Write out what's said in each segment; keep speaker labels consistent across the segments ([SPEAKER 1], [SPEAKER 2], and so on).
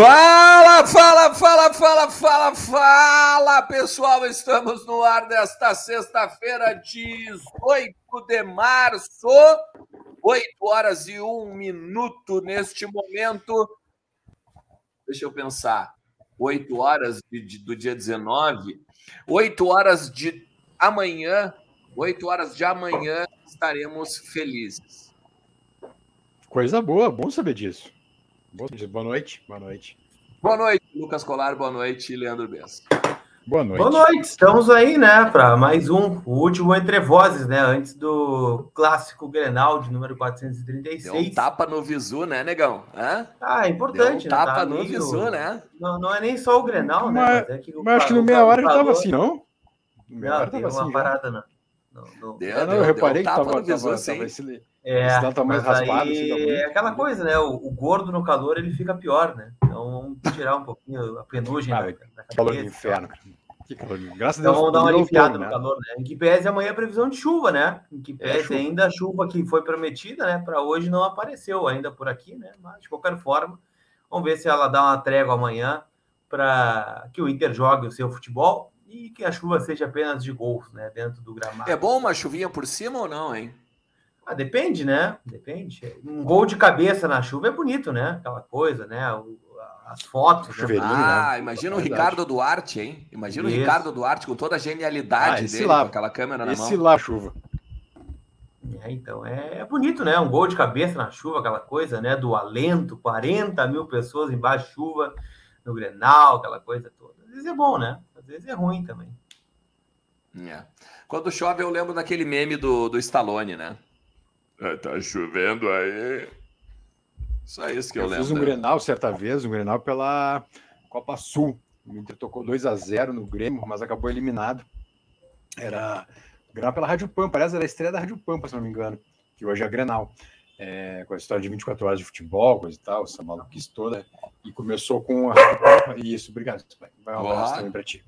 [SPEAKER 1] Fala, fala, fala, fala, fala, fala, pessoal. Estamos no ar desta sexta-feira, 18 de março, 8 horas e 1 minuto neste momento. Deixa eu pensar. 8 horas de, de, do dia 19, 8 horas de amanhã, 8 horas de amanhã estaremos felizes.
[SPEAKER 2] Coisa boa, bom saber disso. Boa noite, boa noite.
[SPEAKER 1] Boa noite, Lucas Colar, boa noite, Leandro Bessa.
[SPEAKER 3] Boa noite. Boa noite, estamos aí, né, para mais um, o último Entre Vozes, né, antes do clássico Grenal de número 436. Deu
[SPEAKER 1] um tapa no visu, né, negão?
[SPEAKER 3] Hã? Ah, é importante,
[SPEAKER 1] Deu um né? tapa tá no meio... visu, né?
[SPEAKER 3] Não, não é nem só o Grenal, né,
[SPEAKER 2] mas, né, mas, é que mas acho que no meia hora ele tava assim, não?
[SPEAKER 3] Não, teve uma assim, parada, não.
[SPEAKER 2] Não, não. Deu, é, não, eu reparei que tava, no visu, tava, tava, esse,
[SPEAKER 3] é, tá mais raspado. Aí, assim, é aquela coisa, né? O, o, gordo no calor ele fica pior, né? Então vamos tirar um pouquinho a penugem ah, da, da
[SPEAKER 2] Calor do inferno. Que
[SPEAKER 3] calor. Graças então, a Deus. vamos dar uma aliviada no né? calor, né? Em que pese amanhã a previsão de chuva, né? Em que é, pese é, ainda a chuva que foi prometida, né? Para hoje não apareceu ainda por aqui, né? Mas de qualquer forma, vamos ver se ela dá uma trégua amanhã para que o Inter jogue o seu futebol e que a chuva seja apenas de golfe, né? Dentro do gramado.
[SPEAKER 1] É bom uma chuvinha por cima ou não, hein?
[SPEAKER 3] Ah, depende, né? Depende. Um gol de cabeça na chuva é bonito, né? Aquela coisa, né? As fotos.
[SPEAKER 1] Né? Ah, imagina o Ricardo Duarte, hein? Imagina Isso. o Ricardo Duarte com toda a genialidade ah, dele,
[SPEAKER 2] lá,
[SPEAKER 1] com aquela câmera na
[SPEAKER 2] esse
[SPEAKER 1] mão.
[SPEAKER 2] Esse lá, chuva.
[SPEAKER 3] É, então, é, é, bonito, né? Um gol de cabeça na chuva, aquela coisa, né? Do alento, 40 mil pessoas embaixo de chuva, no Grenal, aquela coisa toda. Às vezes é bom, né? Às vezes é ruim também.
[SPEAKER 1] É. Quando chove, eu lembro daquele meme do, do Stallone, né? É, tá chovendo aí. Só isso que eu, eu lembro.
[SPEAKER 2] Fiz um Grenal certa vez, um Grenal pela Copa Sul. O Inter tocou 2 a 0 no Grêmio, mas acabou eliminado. Era Grenal pela Rádio Pampa, aliás, era a estreia da Rádio Pampa, se não me engano, que hoje é Grenal. É, com a história de 24 horas de futebol, coisa e tal, essa maluquice toda. E começou com a Rádio Pampa. Isso, obrigado. Vai um abraço também para ti.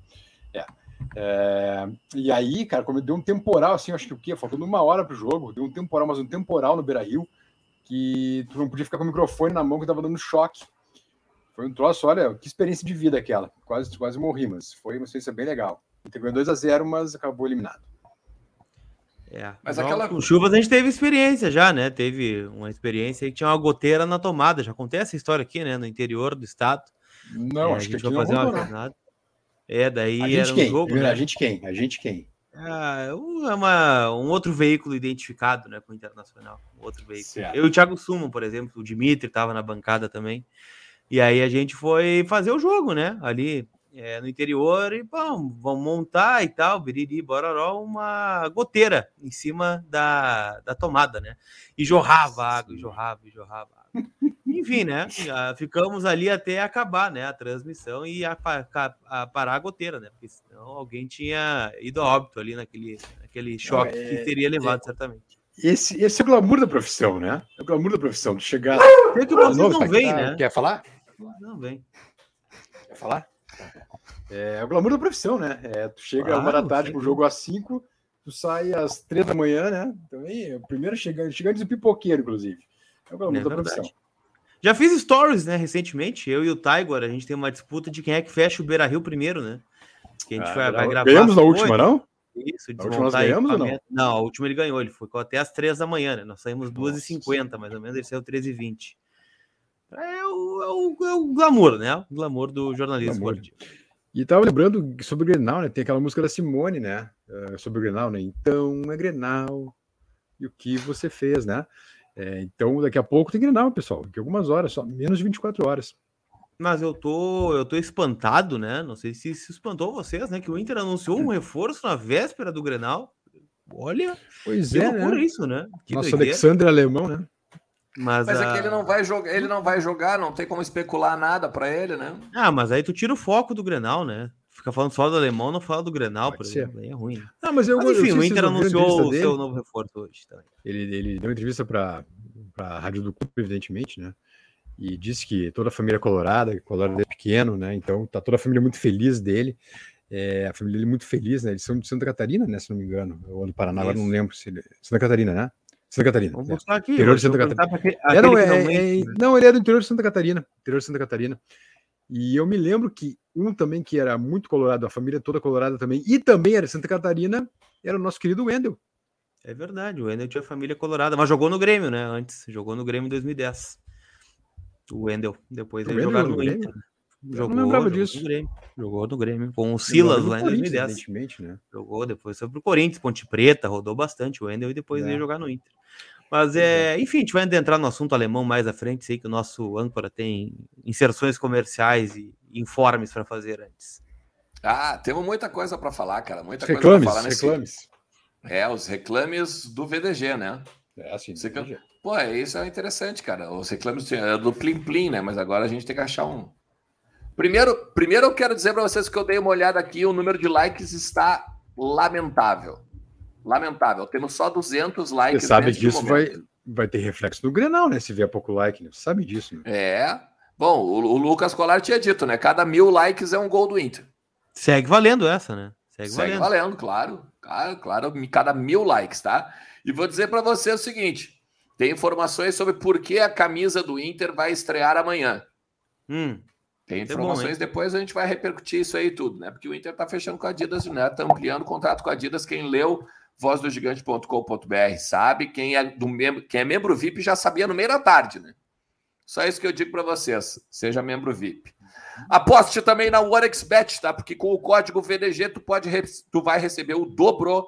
[SPEAKER 2] É. É, e aí, cara, como deu um temporal, assim, acho que o quê? Faltando uma hora pro jogo, deu um temporal, mas um temporal no Beira Rio, que tu não podia ficar com o microfone na mão que tava dando choque. Foi um troço, olha, que experiência de vida aquela. Quase, quase morri, mas foi uma experiência bem legal. Entregou 2 a 0 mas acabou eliminado.
[SPEAKER 3] É, mas aquela... com chuvas a gente teve experiência já, né? Teve uma experiência que tinha uma goteira na tomada. Já acontece essa história aqui, né? No interior do estado.
[SPEAKER 2] Não, é, acho que aqui não fazer uma
[SPEAKER 3] é, daí
[SPEAKER 2] a
[SPEAKER 3] era
[SPEAKER 2] quem?
[SPEAKER 3] um jogo.
[SPEAKER 2] Né? A gente quem? A gente quem?
[SPEAKER 3] Ah, é uma, um outro veículo identificado né, com o Internacional. Um outro veículo. Certo. Eu e o Thiago Suman, por exemplo, o Dimitri estava na bancada também. E aí a gente foi fazer o jogo, né? Ali é, no interior e bom, vamos montar e tal, biriri, bororó, uma goteira em cima da, da tomada, né? E jorrava água, e jorrava, e jorrava água. Enfim, né? Ficamos ali até acabar né, a transmissão e a, a, a parar a goteira, né? Porque senão alguém tinha ido a óbito ali naquele, naquele choque Não, é, que teria levado, é, certamente.
[SPEAKER 2] Esse, esse é o glamour da profissão, né? É o glamour da profissão, de chegar.
[SPEAKER 3] Tem que vocês não vem, né?
[SPEAKER 2] Quer falar?
[SPEAKER 3] Não vem.
[SPEAKER 2] Quer falar? É, é o glamour da profissão, né? É, tu chega claro, uma da tarde pro jogo às 5, tu sai às 3 da manhã, né? Também, então, primeiro chegando, chegando de pipoqueiro, inclusive. É o glamour é da verdade. profissão.
[SPEAKER 3] Já fiz stories, né, recentemente. Eu e o Tiger, a gente tem uma disputa de quem é que fecha o Beira Rio primeiro, né? Que a gente ah, vai, vai, gravar.
[SPEAKER 2] Ganhamos na última, não?
[SPEAKER 3] Isso, na última nós ganhamos ou não? Não, a última ele ganhou, ele ficou até as 3 da manhã, né? Nós saímos 2h50, mais ou menos, ele saiu 13h20. É o, é, o, é o glamour, né? O glamour do jornalismo glamour. esportivo.
[SPEAKER 2] E tava lembrando sobre o Grenal, né? Tem aquela música da Simone, né? Uh, sobre o Grenal, né? Então é Grenal. E o que você fez, né? É, então daqui a pouco tem Grenal, pessoal. Daqui a algumas horas, só menos de 24 horas.
[SPEAKER 3] Mas eu tô, eu tô espantado, né? Não sei se, se espantou vocês, né? Que o Inter anunciou um reforço na véspera do Grenal. Olha,
[SPEAKER 2] pois é,
[SPEAKER 3] né? isso, né?
[SPEAKER 2] Que Nosso doideira. Alexandre alemão, né?
[SPEAKER 1] Mas, mas a... é que ele não vai jogar, ele não vai jogar, não tem como especular nada para ele, né?
[SPEAKER 3] Ah, mas aí tu tira o foco do Grenal, né? Fica falando só do alemão, não fala do Grenal, Pode por ser. exemplo. Aí é ruim. Né?
[SPEAKER 2] Ah, mas, eu, mas
[SPEAKER 3] enfim, eu o Inter anunciou o dele. seu novo reforço hoje também.
[SPEAKER 2] Ele, ele deu uma entrevista para a Rádio do Clube, evidentemente, né? E disse que toda a família é colorada, colorado é pequeno, né? Então tá toda a família muito feliz dele. É, a família dele é muito feliz, né? Eles são de Santa Catarina, né? Se não me engano. Ou do Paraná, Isso. agora não lembro se ele... Santa Catarina, né? Santa Catarina.
[SPEAKER 3] Vamos mostrar aqui.
[SPEAKER 2] Interior de Santa Catarina. É, não, é, é, não, ele é do interior de Santa Catarina. Interior de Santa Catarina. E eu me lembro que um também que era muito colorado, a família toda colorada também, e também era Santa Catarina, era o nosso querido Wendel.
[SPEAKER 3] É verdade, o Wendel tinha família colorada, mas jogou no Grêmio, né? Antes, jogou no Grêmio em 2010. O Wendel, depois ele jogou no Grêmio. Inter.
[SPEAKER 2] Jogou, não lembrava disso.
[SPEAKER 3] No Grêmio, jogou no Grêmio, com o Silas lá em 2010.
[SPEAKER 2] Né?
[SPEAKER 3] Jogou, depois foi pro Corinthians, Ponte Preta, rodou bastante o Wendel e depois é. veio jogar no Inter. Mas é, enfim, a gente vai entrar no assunto alemão mais à frente. Sei que o nosso âncora tem inserções comerciais e informes para fazer antes.
[SPEAKER 1] Ah, temos muita coisa para falar, cara. Muita
[SPEAKER 2] reclames,
[SPEAKER 1] coisa para
[SPEAKER 2] falar nesse. Reclames.
[SPEAKER 1] É, os reclames do VDG,
[SPEAKER 2] né? É, assim,
[SPEAKER 1] Você... VDG. Pô, é, isso é interessante, cara. Os reclames é do Plim Plim, né? Mas agora a gente tem que achar um. Primeiro, primeiro eu quero dizer para vocês que eu dei uma olhada aqui, o número de likes está lamentável. Lamentável. Temos só 200 likes.
[SPEAKER 2] Você sabe disso, vai, vai ter reflexo no Grenal, né? Se vier pouco like, né? Você sabe disso. Né?
[SPEAKER 1] É. Bom, o, o, Lucas Colar tinha dito, né? Cada mil likes é um gol do Inter.
[SPEAKER 3] Segue valendo essa, né?
[SPEAKER 1] Segue, Segue valendo. valendo. claro. Claro, claro. Cada mil likes, tá? E vou dizer para você o seguinte: tem informações sobre por que a camisa do Inter vai estrear amanhã.
[SPEAKER 3] Hum.
[SPEAKER 1] Tem informações, bom, depois a gente vai repercutir isso aí tudo, né? Porque o Inter tá fechando com a Adidas, né? Tá ampliando o contrato com a Adidas. Quem leu vozdogigante.com.br, sabe? Quem é, do membro, quem é membro VIP já sabia no meio da tarde, né? Só isso que eu digo para vocês. Seja membro VIP. Aposte também na OneXBet, tá? Porque com o código VDG tu pode tu vai receber o dobro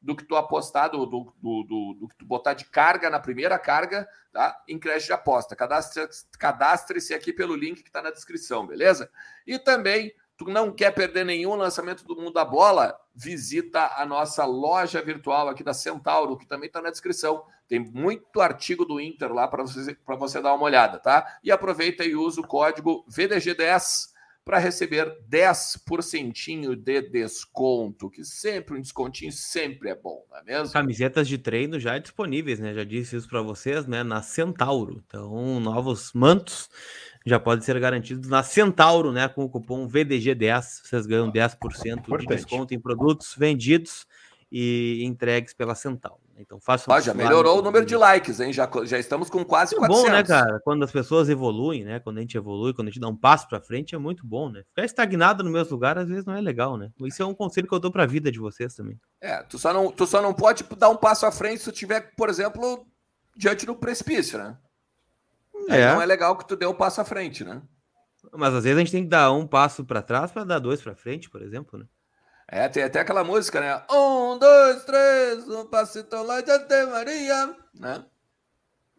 [SPEAKER 1] do que tu apostar, do, do, do, do, que tu botar de carga na primeira carga, tá? Em crédito de aposta. Cadastre-se cadastre aqui pelo link que está na descrição, beleza? E também Tu não quer perder nenhum lançamento do Mundo da Bola? Visita a nossa loja virtual aqui da Centauro, que também está na descrição. Tem muito artigo do Inter lá para você, você dar uma olhada, tá? E aproveita e usa o código VDG10 para receber 10% de desconto, que sempre um descontinho sempre é bom, não é mesmo?
[SPEAKER 3] Camisetas de treino já disponíveis, né? Já disse isso para vocês, né? Na Centauro. Então, novos mantos já pode ser garantido na Centauro, né? Com o cupom VDG10, vocês ganham 10% Importante. de desconto em produtos vendidos e entregues pela Centauro. Então façam.
[SPEAKER 1] Ah, já melhorou o número de likes, hein? Já, já estamos com quase é 400.
[SPEAKER 3] bom, né, cara? Quando as pessoas evoluem, né? Quando a gente evolui, quando a gente dá um passo para frente, é muito bom, né? Ficar estagnado no mesmo lugar às vezes não é legal, né? Isso é um conselho que eu dou para a vida de vocês também.
[SPEAKER 1] É, tu só não, tu só não pode dar um passo à frente se tu tiver, por exemplo, diante do precipício, né? É. não é legal que tu dê um passo à frente, né?
[SPEAKER 3] Mas às vezes a gente tem que dar um passo para trás para dar dois para frente, por exemplo, né?
[SPEAKER 1] É, tem até aquela música, né? Um, dois, três, um passito lá de Ante Maria, né?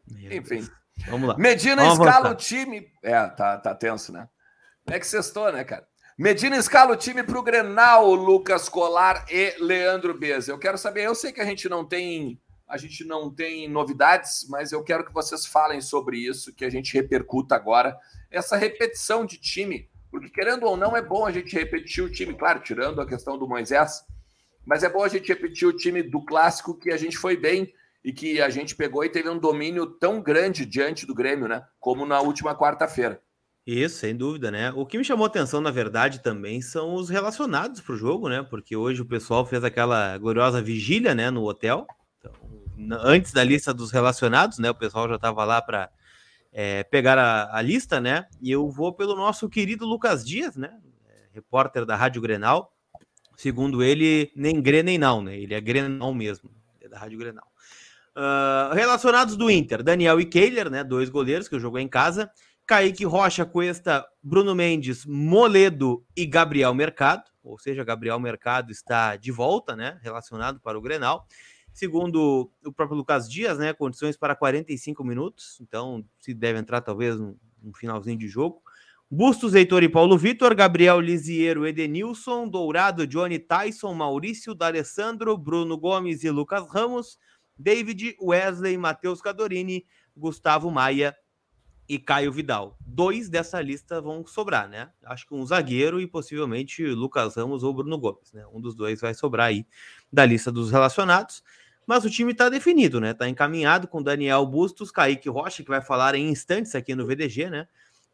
[SPEAKER 1] Meu Enfim. Deus.
[SPEAKER 3] Vamos lá.
[SPEAKER 1] Medina Vamos escala avançar. o time. É, tá, tá tenso, né? Como é que sextou, né, cara? Medina escala o time para o Grenal, Lucas Colar e Leandro Beza. Eu quero saber, eu sei que a gente não tem a gente não tem novidades, mas eu quero que vocês falem sobre isso, que a gente repercuta agora essa repetição de time, porque querendo ou não é bom a gente repetir o time, claro, tirando a questão do Moisés, mas é bom a gente repetir o time do clássico que a gente foi bem e que a gente pegou e teve um domínio tão grande diante do Grêmio, né? Como na última quarta-feira.
[SPEAKER 3] Isso, sem dúvida, né? O que me chamou atenção, na verdade, também são os relacionados para o jogo, né? Porque hoje o pessoal fez aquela gloriosa vigília, né, no hotel antes da lista dos relacionados, né? O pessoal já estava lá para é, pegar a, a, lista, né? E eu vou pelo nosso querido Lucas Dias, né? É, repórter da Rádio Grenal. Segundo ele, nem Gre nem não, né? Ele é Grenal mesmo, é da Rádio Grenal. Uh, relacionados do Inter, Daniel e Kehler, né? Dois goleiros que eu joguei em casa. Kaique Rocha, Cuesta, Bruno Mendes, Moledo e Gabriel Mercado. Ou seja, Gabriel Mercado está de volta, né? Relacionado para o Grenal. Segundo o próprio Lucas Dias, né, condições para 45 minutos, então se deve entrar talvez um, finalzinho de jogo. Bustos, Heitor e Paulo Vitor, Gabriel Lisiero, Edenilson, Dourado, Johnny Tyson, Maurício, D'Alessandro, Bruno Gomes e Lucas Ramos, David, Wesley, Matheus Cadorini, Gustavo Maia e Caio Vidal. Dois dessa lista vão sobrar, né? Acho que um zagueiro e possivelmente Lucas Ramos ou Bruno Gomes, né? Um dos dois vai sobrar aí da lista dos relacionados. Mas o time está definido, né? Está encaminhado com Daniel Bustos, Kaique Rocha, que vai falar em instantes aqui no VDG, né?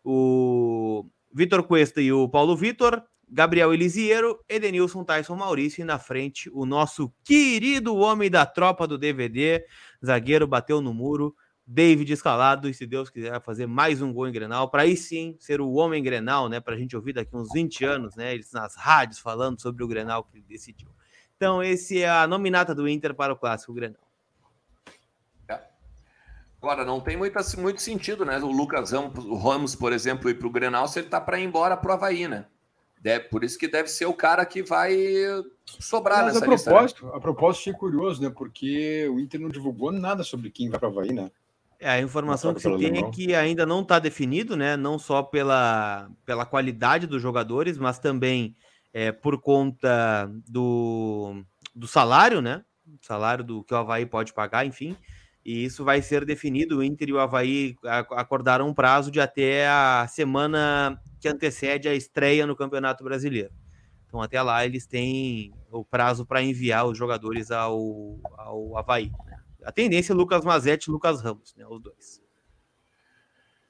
[SPEAKER 3] O Vitor Cuesta e o Paulo Vitor, Gabriel Elisiero, Edenilson, Tyson Maurício e na frente o nosso querido homem da tropa do DVD, zagueiro bateu no muro, David escalado e se Deus quiser fazer mais um gol em Grenal, para aí sim ser o homem Grenal, né? Para a gente ouvir daqui uns 20 anos, né? Eles nas rádios falando sobre o Grenal que ele decidiu. Então, esse é a nominata do Inter para o clássico Grenal.
[SPEAKER 1] É. Agora, não tem muito, muito sentido, né? O Lucas Ramos, o Ramos por exemplo, ir para o Grenal se ele tá para ir embora para o Havaí, né? Deve, por isso que deve ser o cara que vai sobrar
[SPEAKER 2] Mas
[SPEAKER 1] nessa
[SPEAKER 2] a propósito, lista. Né? A propósito, achei curioso, né? Porque o Inter não divulgou nada sobre quem vai para o Havaí, né?
[SPEAKER 3] É, a informação que se tem é que ainda não está definido, né? Não só pela, pela qualidade dos jogadores, mas também é, por conta do, do salário, né? Salário do que o Havaí pode pagar, enfim. E isso vai ser definido. O Inter e o Havaí acordaram um prazo de até a semana que antecede a estreia no Campeonato Brasileiro. Então, até lá, eles têm o prazo para enviar os jogadores ao, ao Havaí. Né? A tendência é Lucas Mazetti e Lucas Ramos, né? Os dois.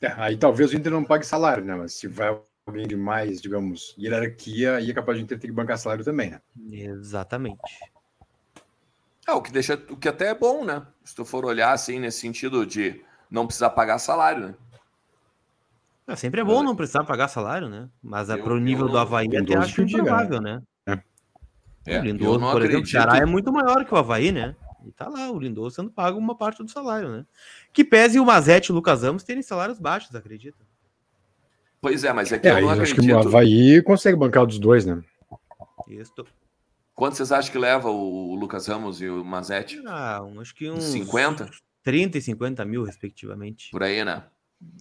[SPEAKER 2] É, aí talvez o Inter não pague salário, né? Mas se vai alguém de mais, digamos, hierarquia, aí é capaz de ter que bancar salário também, né?
[SPEAKER 3] Exatamente.
[SPEAKER 1] É, o que deixa, o que até é bom, né? Se tu for olhar assim, nesse sentido de não precisar pagar salário, né?
[SPEAKER 3] É, sempre é bom não precisar pagar salário, né? Mas é para o nível eu, do Havaí até acho improvável, né? É. É, o Lindoso, por exemplo, o Ceará é muito maior que o Havaí, né? E tá lá, o Lindoso sendo pago uma parte do salário, né? Que pese o Mazete e o Lucas Ramos terem salários baixos, acredita?
[SPEAKER 1] Pois é, mas é que é, eu não
[SPEAKER 2] acredito. Acho que o Havaí consegue bancar dos dois, né?
[SPEAKER 1] Isso. Quanto vocês acham que leva o Lucas Ramos e o Mazete?
[SPEAKER 3] Ah, acho que uns
[SPEAKER 1] 50?
[SPEAKER 3] 30 e 50 mil, respectivamente.
[SPEAKER 1] Por aí, né?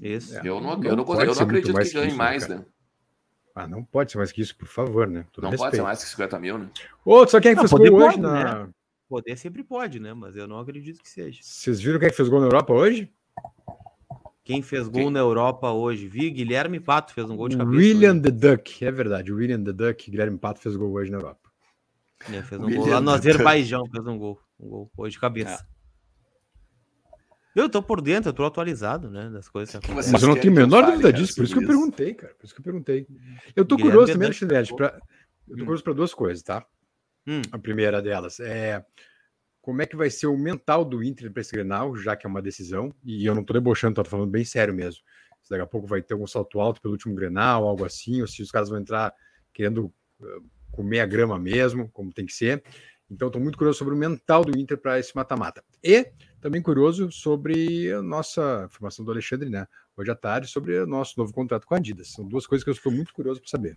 [SPEAKER 3] Isso.
[SPEAKER 1] É, eu não, não eu não, eu não acredito que ganhe mais, né?
[SPEAKER 2] Ah, não pode ser mais que isso, por favor, né?
[SPEAKER 1] Todo não respeito. pode ser mais que 50 mil, né?
[SPEAKER 2] Ô, só quem é que fez gol hoje na...
[SPEAKER 3] Né? Poder sempre pode, né? Mas eu não acredito que seja.
[SPEAKER 2] Vocês viram quem é que fez gol na Europa hoje?
[SPEAKER 3] Quem fez gol quem? na Europa hoje? Vi, Guilherme Pato fez um gol de cabeça.
[SPEAKER 2] William hoje. the Duck, é verdade. William the Duck, Guilherme Pato fez gol hoje na Europa.
[SPEAKER 3] É, fez um William gol lá no Azerbaijão, fez um gol. Um gol hoje de cabeça. É. Eu tô por dentro, eu tô atualizado, né, das coisas que.
[SPEAKER 2] Mas eu não tenho a menor dúvida disso, por isso que eu perguntei, cara. Por isso que eu perguntei. Eu tô Guilherme curioso também, Alexandre, pra... eu tô curioso para duas coisas, tá? Hum. A primeira delas é como é que vai ser o mental do Inter para esse Grenal, já que é uma decisão, e eu não tô debochando, tô falando bem sério mesmo. Se daqui a pouco vai ter algum salto alto pelo último Grenal, algo assim, ou se os caras vão entrar querendo uh, comer a grama mesmo, como tem que ser. Então, estou muito curioso sobre o mental do Inter para esse mata-mata. E também curioso sobre a nossa formação do Alexandre, né? Hoje à tarde, sobre o nosso novo contrato com a Adidas. São duas coisas que eu estou muito curioso para saber.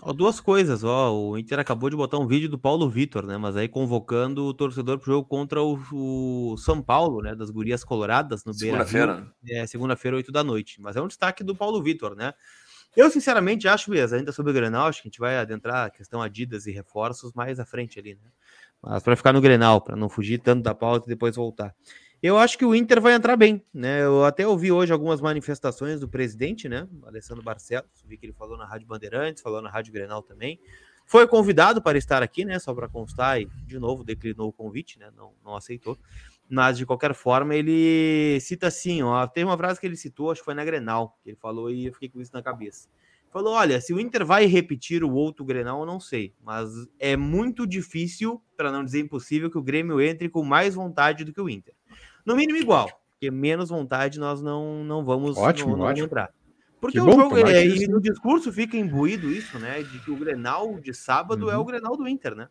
[SPEAKER 3] Ó, duas coisas, ó. O Inter acabou de botar um vídeo do Paulo Vitor, né? Mas aí convocando o torcedor para o jogo contra o, o, São Paulo, né? Das Gurias Coloradas no
[SPEAKER 1] Segunda-feira.
[SPEAKER 3] É, segunda-feira, 8 da noite. Mas é um destaque do Paulo Vitor, né? Eu, sinceramente, acho mesmo, ainda sobre o Grenal, acho que a gente vai adentrar a questão Adidas e reforços mais à frente ali, né? Mas para ficar no Grenal, para não fugir tanto da pauta e depois voltar. Eu acho que o Inter vai entrar bem, né? Eu até ouvi hoje algumas manifestações do presidente, né? Alessandro Barcelos, vi que ele falou na Rádio Bandeirantes, falou na Rádio Grenal também. Foi convidado para estar aqui, né? Só para constar, e de novo declinou o convite, né? Não, não aceitou. Mas de qualquer forma, ele cita assim: ó. Tem uma frase que ele citou, acho que foi na Grenal, que ele falou e eu fiquei com isso na cabeça. Falou: olha, se o Inter vai repetir o outro Grenal, eu não sei, mas é muito difícil, para não dizer impossível, que o Grêmio entre com mais vontade do que o Inter. No mínimo igual, porque menos vontade nós não, não vamos,
[SPEAKER 2] ótimo,
[SPEAKER 3] não, não
[SPEAKER 2] ótimo.
[SPEAKER 3] entrar. Porque que o bom, jogo, é, e no discurso fica imbuído isso, né? De que o Grenal de sábado uhum. é o uhum. Grenal do Inter, né?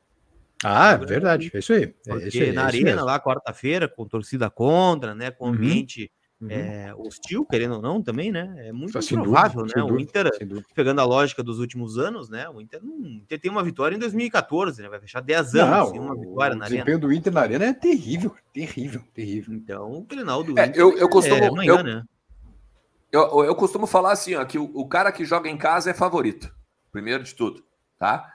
[SPEAKER 2] Ah, é verdade, é isso aí.
[SPEAKER 3] É
[SPEAKER 2] isso aí,
[SPEAKER 3] na
[SPEAKER 2] é
[SPEAKER 3] arena lá, quarta-feira, com torcida contra, né? Com uhum. ambiente Uhum. É, hostil, querendo ou não, também, né? É muito Só improvável, dúvida, né? O Inter, pegando a lógica dos últimos anos, né? O Inter, não, Inter tem uma vitória em 2014, né? Vai fechar 10 anos não, sem uma vitória
[SPEAKER 2] o
[SPEAKER 3] na
[SPEAKER 2] arena. O desempenho do Inter na arena é terrível, terrível, terrível.
[SPEAKER 3] Então, o Grenal do
[SPEAKER 1] é, Inter eu, eu costumo, é amanhã, eu, né? Eu, eu costumo falar assim, ó, que o, o cara que joga em casa é favorito, primeiro de tudo, tá?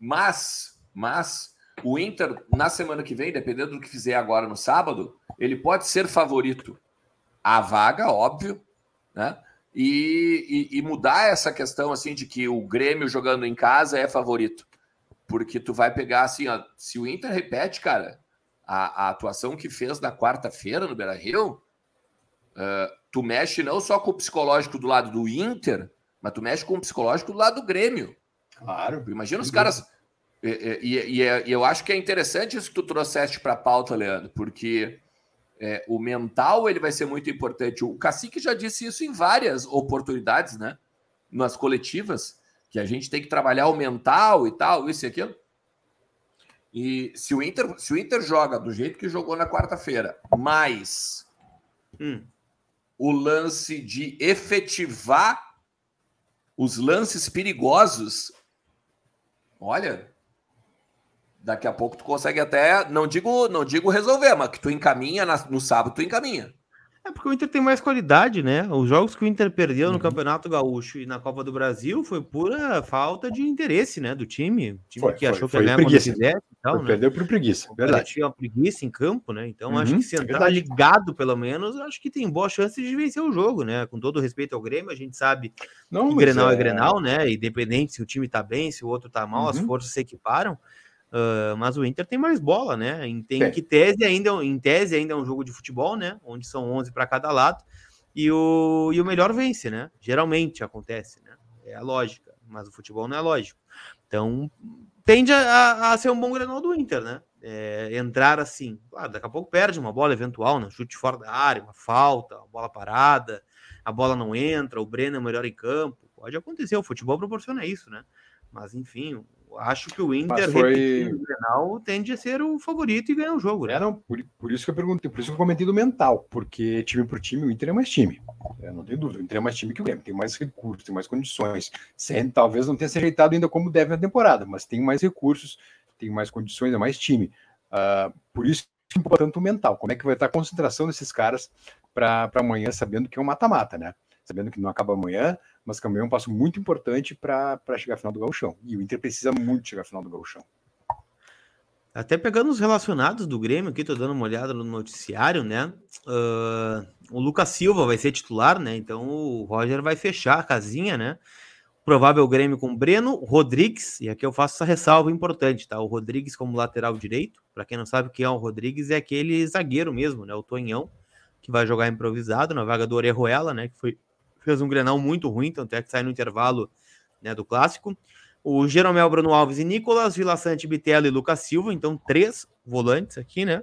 [SPEAKER 1] Mas, mas o Inter, na semana que vem, dependendo do que fizer agora no sábado, ele pode ser favorito a vaga, óbvio, né? E, e, e, mudar essa questão assim de que o Grêmio jogando em casa é favorito. Porque tu vai pegar assim, ó, se o Inter repete, cara, a, a atuação que fez na quarta-feira no Beira Rio, uh, tu mexe não só com o psicológico do lado do Inter, mas tu mexe com o psicológico do lado do Grêmio.
[SPEAKER 2] Claro.
[SPEAKER 1] Imagina os caras. E, e, e, eu acho que é interessante isso que tu trouxeste para a pauta, Leandro, porque É, o mental ele vai ser muito importante. O Cacique já disse isso em várias oportunidades, né? Nas coletivas, que a gente tem que trabalhar o mental e tal, isso e aquilo. E se o Inter, se o Inter joga do jeito que jogou na quarta-feira, mais hum. o lance de efetivar os lances perigosos, olha, daqui a pouco tu consegue até, não digo, não digo resolver, mas que tu encaminha na, no sábado, tu encaminha.
[SPEAKER 3] É porque o Inter tem mais qualidade, né? Os jogos que o Inter perdeu uhum. no Campeonato Gaúcho e na Copa do Brasil foi pura falta de interesse, né, do time. O time
[SPEAKER 2] foi,
[SPEAKER 3] que
[SPEAKER 2] foi,
[SPEAKER 3] achou
[SPEAKER 2] foi que
[SPEAKER 3] ia
[SPEAKER 2] ganhar quando quisesse e tal, né? Perdeu por preguiça,
[SPEAKER 3] verdade. Tinha uma preguiça em campo, né? Então uhum, acho que se é entrar ligado, pelo menos, acho que tem boa chance de vencer o jogo, né? Com todo respeito ao Grêmio, a gente sabe Não, que Grenal é... é Grenal, né? Independente se o time tá bem, se o outro tá mal, uhum. as forças se equiparam. Uh, mas o Inter tem mais bola, né? Tem que tese ainda, em tese ainda é um jogo de futebol, né? Onde são 11 para cada lado e o, e o melhor vence, né? Geralmente acontece, né? É a lógica, mas o futebol não é lógico. Então tende a, a ser um bom granal do Inter, né? É, entrar assim, claro, daqui a pouco perde uma bola eventual, né? chute fora da área, uma falta, uma bola parada, a bola não entra, o Breno é melhor em campo, pode acontecer, o futebol proporciona isso, né? Mas enfim, acho que o Inter
[SPEAKER 2] foi...
[SPEAKER 3] o Grenal tende a ser o favorito e ganhar o jogo. Né?
[SPEAKER 2] É, não, por, por, isso que eu perguntei, por isso que eu comentei do mental, porque time por time, o Inter é mais time. É, não tem dúvida, o Inter é mais time que o Grêmio, tem mais recursos, tem mais condições. Sem, talvez não tenha se ajeitado ainda como deve na temporada, mas tem mais recursos, tem mais condições, é mais time. Uh, por isso que é importante o mental. Como é que vai estar a concentração desses caras para amanhã, sabendo que é um mata-mata, né? Sabendo que não acaba amanhã, mas também é um passo muito importante para chegar à final do Gauchão. E o Inter precisa muito chegar à final do Gauchão.
[SPEAKER 3] Até pegando os relacionados do Grêmio aqui, tô dando uma olhada no noticiário, né? Uh, o Lucas Silva vai ser titular, né? Então o Roger vai fechar a casinha, né? Provável Grêmio com Breno, Rodrigues, e aqui eu faço essa ressalva importante, tá? O Rodrigues como lateral direito. Para quem não sabe quem é o Rodrigues, é aquele zagueiro mesmo, né? O Tonhão, que vai jogar improvisado na vaga do Orejuela, né? Que foi fez um Grenal muito ruim, tanto é que sai no intervalo né, do clássico. O Jeromel, Bruno Alves e Nicolas, Vila Sante, Bitelo e Lucas Silva, então três volantes aqui, né?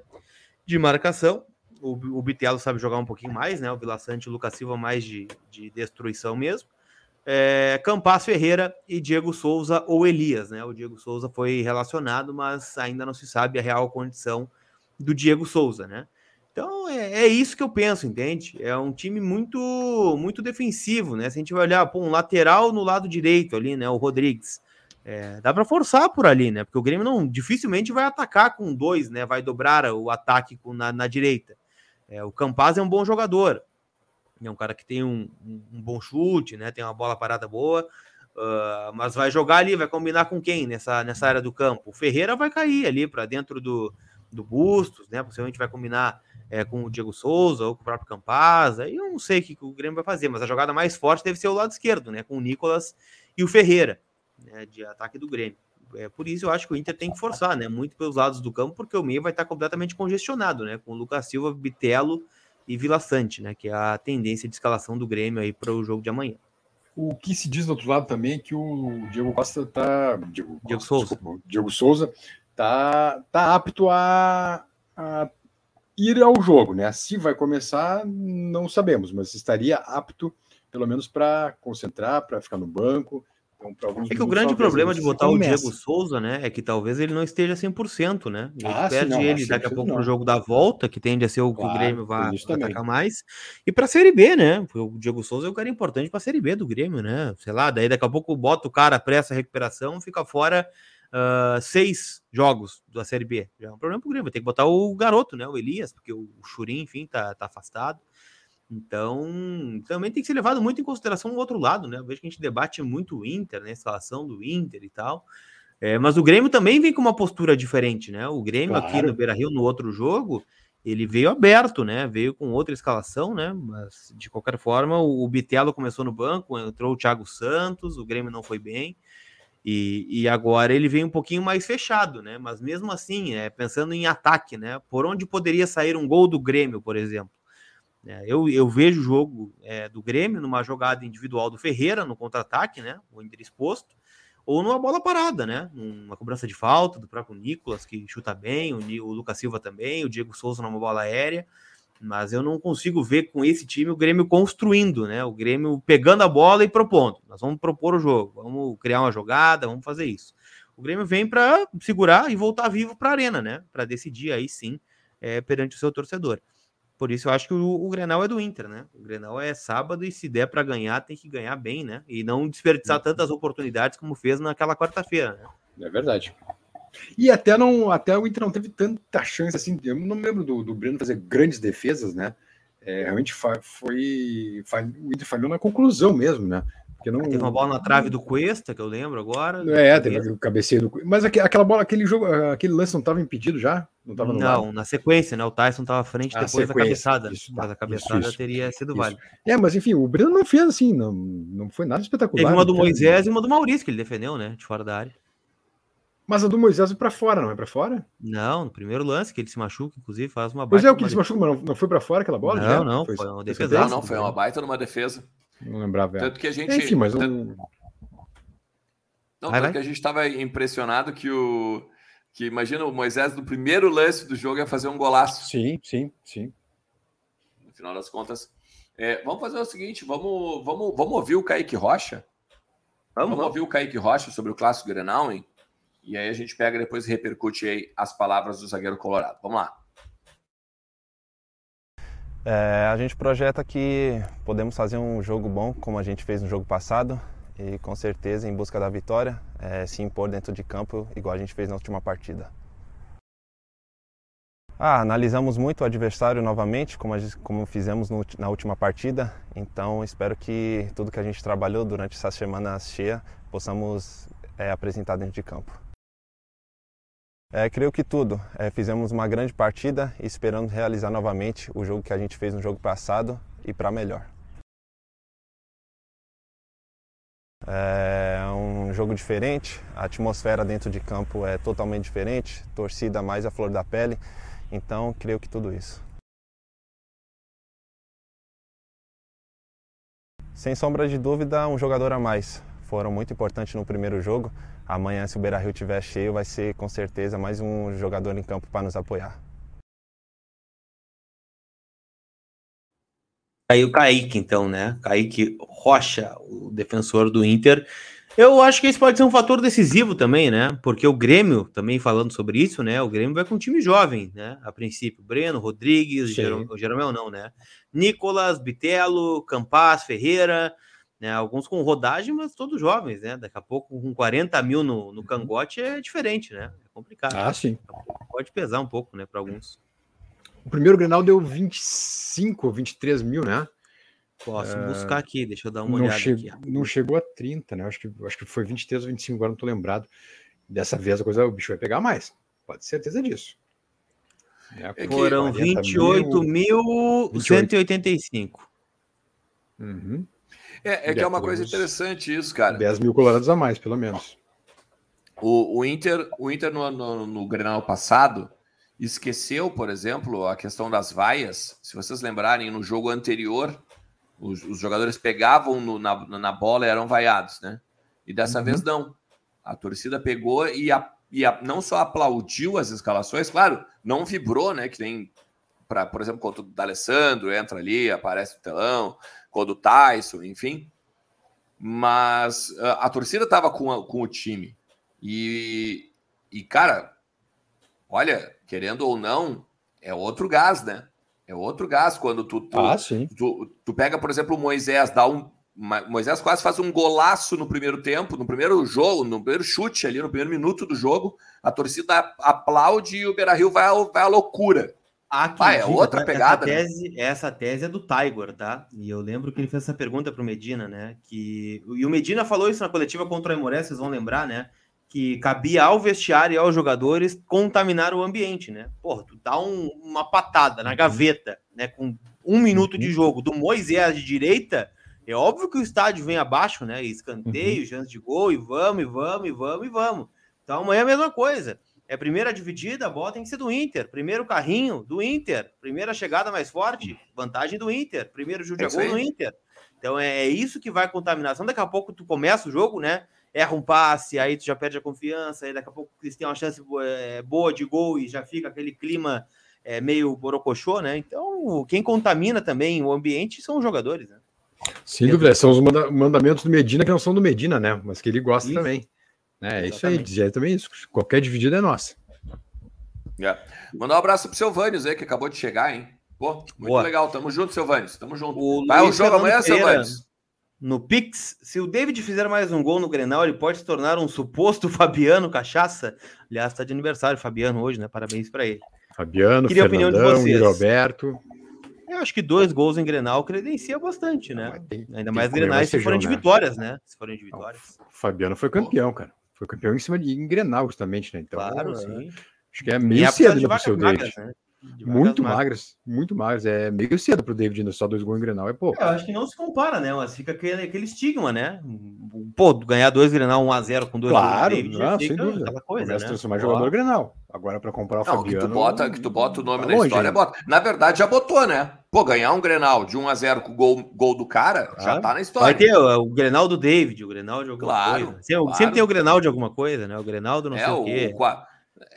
[SPEAKER 3] De marcação. O, o Bitelo sabe jogar um pouquinho mais, né? O Vila Sante e o Lucas Silva mais de, de destruição mesmo. É, Campas Ferreira e Diego Souza ou Elias, né? O Diego Souza foi relacionado, mas ainda não se sabe a real condição do Diego Souza, né? Então é, é, isso que eu penso, entende? É um time muito muito defensivo, né? Se a gente vai olhar, pô, um lateral no lado direito ali, né? O Rodrigues. É, dá para forçar por ali, né? Porque o Grêmio não dificilmente vai atacar com dois, né? Vai dobrar o ataque com, na, na direita. É, o Campaz é um bom jogador, é um cara que tem um, um, bom chute, né? Tem uma bola parada boa, uh, mas vai jogar ali, vai combinar com quem nessa, nessa área do campo? O Ferreira vai cair ali para dentro do, do Bustos, né? Possivelmente vai combinar é, com o Diego Souza ou com o próprio Campaz. Aí eu não sei o que o Grêmio vai fazer, mas a jogada mais forte deve ser o lado esquerdo, né? Com o Nicolas e o Ferreira, né, de ataque do Grêmio. É, por isso eu acho que o Inter tem que forçar, né? Muito pelos lados do campo, porque o meio vai estar completamente congestionado, né? Com o Lucas Silva, Bitelo e Vila Sante, né? Que é a tendência de escalação do Grêmio aí para o jogo de amanhã.
[SPEAKER 2] O que se diz do outro lado também é que o Diego Costa tá. Diego,
[SPEAKER 3] Diego Souza.
[SPEAKER 2] Desculpa, Diego Souza tá, tá apto a, a ir ao jogo, né? Se vai começar, não sabemos, mas estaria apto, pelo menos, para concentrar, para ficar no banco.
[SPEAKER 3] Então, é que o grande problema de botar o Diego Souza, né, é que talvez ele não esteja 100%, né? Ele ah, perde não, ele daqui a pouco no jogo da volta, que tende a ser o claro, que o Grêmio vai atacar mais. E para a Série B, né? Porque o Diego Souza é o cara importante para a Série B do Grêmio, né? Sei lá, daí daqui a pouco bota o cara para essa recuperação, fica fora uh, seis jogos da Série B. Já é um problema pro Grêmio. Vai ter que botar o garoto, né? O Elias, porque o Churin, enfim, tá, tá afastado. Então, também tem que ser levado muito em consideração o outro lado, né? Eu vejo que a gente debate muito o Inter, né? A instalação do Inter e tal. É, mas o Grêmio também vem com uma postura diferente, né? O Grêmio claro. aqui no Beira Rio, no outro jogo, ele veio aberto, né? Veio com outra escalação, né? Mas de qualquer forma, o, o Bitelo começou no banco, entrou o Thiago Santos, o Grêmio não foi bem. E, e agora ele vem um pouquinho mais fechado, né? Mas mesmo assim, é, pensando em ataque, né? Por onde poderia sair um gol do Grêmio, por exemplo? É, eu, eu vejo o jogo é, do Grêmio numa jogada individual do Ferreira, no contra-ataque, né? O Inter exposto, ou numa bola parada, né? Uma cobrança de falta do próprio Nicolas, que chuta bem, o, o Lucas Silva também, o Diego Souza numa bola aérea. Mas eu não consigo ver com esse time o Grêmio construindo, né? O Grêmio pegando a bola e propondo. Nós vamos propor o jogo, vamos criar uma jogada, vamos fazer isso. O Grêmio vem para segurar e voltar vivo para a arena, né? Para decidir aí sim é, perante o seu torcedor. Por isso eu acho que o, o, Grenal é do Inter, né? O Grenal é sábado e se der para ganhar, tem que ganhar bem, né? E não desperdiçar uhum. tantas oportunidades como fez naquela quarta-feira,
[SPEAKER 2] né? É verdade. E até não, até o Inter não teve tanta chance assim. Eu não lembro do, do Breno fazer grandes defesas, né? É, realmente foi, foi, o Inter falhou na conclusão mesmo, né?
[SPEAKER 3] Porque não... Teve uma bola na trave do Cuesta, que eu lembro agora.
[SPEAKER 2] É, teve o cabeceio do Mas aquela bola, aquele jogo, aquele lance não estava impedido já?
[SPEAKER 3] Não, tava não lado. na sequência, né? O Tyson estava à frente a depois da cabeçada. Isso, mas a cabeçada isso, isso, teria sido válida.
[SPEAKER 2] É, mas enfim, o Breno não fez assim, não, não foi nada espetacular.
[SPEAKER 3] Teve uma do Moisés e uma do Maurício que ele defendeu, né? De fora da área.
[SPEAKER 2] Mas a do Moisés é para fora, não é para fora?
[SPEAKER 3] Não, no primeiro lance, que ele se machuca, inclusive, faz uma
[SPEAKER 2] baita. Pois é, o que ele se machuca, mas não, não foi para fora aquela bola?
[SPEAKER 3] Não, já? não, foi, foi uma defesa.
[SPEAKER 1] Não, não, foi uma baita numa defesa.
[SPEAKER 2] Não lembrava.
[SPEAKER 1] É. Tanto que a gente. Enfim, mas tanto... não. Não, tanto que a gente estava impressionado que o. Que imagina o Moisés no primeiro lance do jogo ia fazer um golaço.
[SPEAKER 2] Sim, sim, sim.
[SPEAKER 1] No final das contas. É, vamos fazer o seguinte: vamos, vamos, vamos ouvir o Kaique Rocha. Vamos, vamos ouvir o Kaique Rocha sobre o clássico Grenal, hein? E aí a gente pega depois e repercute aí as palavras do zagueiro colorado. Vamos lá.
[SPEAKER 4] É, a gente projeta que podemos fazer um jogo bom, como a gente fez no jogo passado, e com certeza em busca da vitória, é, se impor dentro de campo, igual a gente fez na última partida. Ah, analisamos muito o adversário novamente, como, gente, como fizemos no, na última partida, então espero que tudo que a gente trabalhou durante essa semana cheia possamos é, apresentar dentro de campo. É, creio que tudo. É, fizemos uma grande partida e esperamos realizar novamente o jogo que a gente fez no jogo passado e para melhor. É um jogo diferente, a atmosfera dentro de campo é totalmente diferente, torcida mais a flor da pele, então creio que tudo isso. Sem sombra de dúvida, um jogador a mais. Foram muito importantes no primeiro jogo, amanhã, se o Beira Rio estiver cheio, vai ser com certeza mais um jogador em campo para nos apoiar.
[SPEAKER 3] Aí o Kaique, então, né? Kaique Rocha, o defensor do Inter. Eu acho que isso pode ser um fator decisivo também, né? Porque o Grêmio, também falando sobre isso, né? O Grêmio vai com um time jovem, né? A princípio, Breno, Rodrigues, Jeromel não, né? Nicolas, Bitelo, Campas, Ferreira, né? Alguns com rodagem, mas todos jovens, né? Daqui a pouco, com 40 mil no, no uhum. cangote, é diferente, né? É complicado.
[SPEAKER 2] Ah, sim.
[SPEAKER 3] Pode pesar um pouco, né, para alguns.
[SPEAKER 2] O primeiro Grenal deu 25 ou 23 mil, né?
[SPEAKER 3] Posso uh, buscar aqui, deixa eu dar uma olhada
[SPEAKER 2] che
[SPEAKER 3] aqui.
[SPEAKER 2] Não chegou a 30, né? Acho que, acho que foi 23 ou 25, agora não tô lembrado. Dessa vez a coisa, o bicho vai pegar mais. Pode ter certeza disso.
[SPEAKER 3] É, é Foram 28.185.
[SPEAKER 2] Uhum.
[SPEAKER 1] É, é que é uma coisa interessante isso, cara.
[SPEAKER 2] 10 mil colorados a mais, pelo menos.
[SPEAKER 1] O, o Inter, o Inter no, no, no Grenal passado esqueceu, por exemplo, a questão das vaias. Se vocês lembrarem, no jogo anterior, os, os jogadores pegavam no, na, na bola e eram vaiados, né? E dessa uhum. vez não. A torcida pegou e, a, e a, não só aplaudiu as escalações, claro, não vibrou, né? Que tem, pra, por exemplo, quando o D'Alessandro entra ali, aparece o telão quando o Tyson, enfim. Mas a, ah, a torcida estava com, com o time. E, e, cara, olha, querendo ou não, é outro gás, né? É outro gás quando tu, tu,
[SPEAKER 2] ah, sim.
[SPEAKER 1] tu, tu pega, por exemplo, o Moisés, dá um. Moisés quase faz um golaço no primeiro tempo, no primeiro jogo, no primeiro chute ali, no primeiro minuto do jogo. A torcida aplaude e o Beira Rio vai, vai à loucura.
[SPEAKER 3] Ah, é outra pegada. Essa né? tese, né? essa tese é do Tiger, tá? E eu lembro que ele fez essa pergunta para o Medina, né? Que, e o Medina falou isso na coletiva contra o Aimoré, vocês vão lembrar, né? Que cabia ao vestiário e aos jogadores contaminar o ambiente, né? Porra, tu dá um, uma patada na gaveta, né? Com um minuto de uhum. jogo do Moisés de direita, é óbvio que o estádio vem abaixo, né? Escanteio, uhum. chance de gol, e vamos, e vamos, e vamos, e vamos. Então amanhã é a mesma coisa. É primeira dividida, a bola tem que ser do Inter. Primeiro carrinho do Inter. Primeira chegada mais forte, vantagem do Inter. Primeiro chute é a gol do Inter. Então é, é isso que vai contaminação. Daqui a pouco tu começa o jogo, né? Erra um passe, aí tu já perde a confiança, aí daqui a pouco eles têm uma chance é, boa de gol e já fica aquele clima é meio borocochô, né? Então, quem contamina também o ambiente são os jogadores, né?
[SPEAKER 2] Sem dúvida, são os manda mandamentos do Medina que não são do Medina, né? Mas que ele gosta isso. também. É, isso aí, dizer também isso. Qualquer dividida é nossa.
[SPEAKER 1] Yeah. Mandar um abraço pro seu Vânios aí, que acabou de chegar, hein? Pô, muito Boa. legal. Tamo junto, seu Vânios. Tamo junto. O Vai o jogo amanhã, seu Vânios.
[SPEAKER 3] No Pix, se o David fizer mais um gol no Grenal, ele pode se tornar um suposto Fabiano Cachaça. Aliás, está de aniversário Fabiano hoje, né? Parabéns para ele.
[SPEAKER 2] Fabiano, Queria Fernandão, a opinião de vocês. Roberto.
[SPEAKER 3] Eu acho que dois gols em Grenal credencia bastante, né? Tem, Ainda mais Grenais se forem de né? vitórias, né? Se forem de vitórias.
[SPEAKER 2] O Fabiano foi campeão, cara. Foi campeão em cima de em Grenal, justamente, né? Então,
[SPEAKER 3] claro, sim.
[SPEAKER 2] Acho que é meio cedo para o seu David. Né? Muito magras, muito magras. É meio cedo para o David ainda só dois gols em Grenal, é pouco.
[SPEAKER 3] É, eu acho que não se compara, né? Mas fica aquele, aquele estigma, né? Pô, ganhar dois Grenal 1x0 com dois
[SPEAKER 2] claro, gols David, não, sem dúvida. Aquela coisa, Começa né? transformar jogador Grenal. Agora para comprar o não, Fabiano...
[SPEAKER 1] Que tu, bota, que tu bota o nome tá na longe, história, né? bota. Na verdade já botou, né? Pô, ganhar um Grenal de 1x0 com o gol, gol do cara, claro. já tá na história.
[SPEAKER 3] Vai ter o, o, Grenal do David, o Grenal de alguma claro, coisa. Sempre, claro. sempre tem o Grenal de alguma coisa, né? O Grenal do não é, sei o quê. O,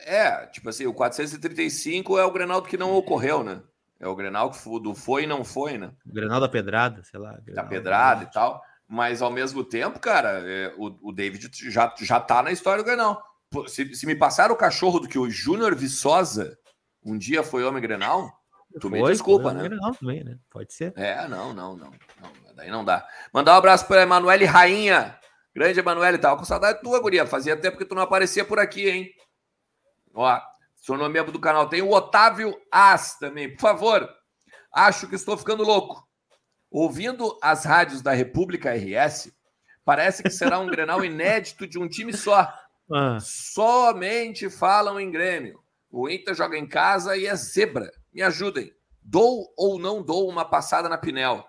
[SPEAKER 1] é, tipo assim, o 435 é o Grenal que não ocorreu, né? É o Grenal que do foi e não foi, né?
[SPEAKER 3] O Grenal da Pedrada, sei lá.
[SPEAKER 1] Da Pedrada e tal. Mas ao mesmo tempo, cara, é, o, o David já, já tá na história do Grenal. Se, se me passar o cachorro do que o Júnior Viçosa um dia foi homem Grenal, tu foi, me desculpa, né? Grenal
[SPEAKER 3] também, né? Pode ser.
[SPEAKER 1] É, não, não, não, não. Daí não dá. Mandar um abraço para Emanuele Rainha. Grande Emanuele, tava com saudade tua, guria. Fazia tempo que tu não aparecia por aqui, hein? Ó, sou nome membro do canal. Tem o Otávio As também. Por favor, acho que estou ficando louco. Ouvindo as rádios da República RS, parece que será um Grenal inédito de um time só. Ah. Somente falam em Grêmio. O Inter joga em casa e é zebra. Me ajudem. Dou ou não dou uma passada na Pinel?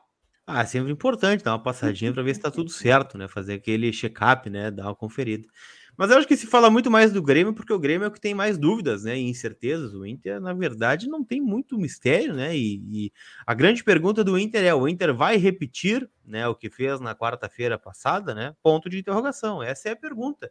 [SPEAKER 3] Ah, sempre importante dar uma passadinha para ver se está tudo certo, né? Fazer aquele check-up, né? Dar uma conferida. Mas eu acho que se fala muito mais do Grêmio, porque o Grêmio é o que tem mais dúvidas, né? E incertezas. O Inter, na verdade, não tem muito mistério, né? E, e a grande pergunta do Inter é: o Inter vai repetir né, o que fez na quarta-feira passada, né? Ponto de interrogação. Essa é a pergunta.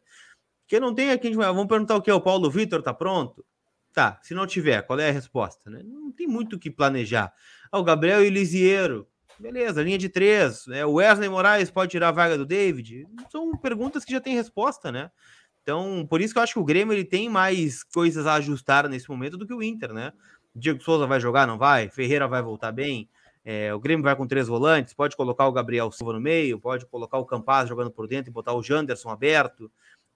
[SPEAKER 3] Porque não tem aqui, vamos perguntar o que? O Paulo Vitor tá pronto? Tá, se não tiver, qual é a resposta? Né? Não tem muito o que planejar. Ah, o Gabriel Elisiero, beleza, linha de três. Né? O Wesley Moraes pode tirar a vaga do David? São perguntas que já têm resposta, né? Então, por isso que eu acho que o Grêmio ele tem mais coisas a ajustar nesse momento do que o Inter, né? Diego Souza vai jogar, não vai? Ferreira vai voltar bem? É, o Grêmio vai com três volantes, pode colocar o Gabriel Silva no meio, pode colocar o Campaz jogando por dentro e botar o Janderson aberto.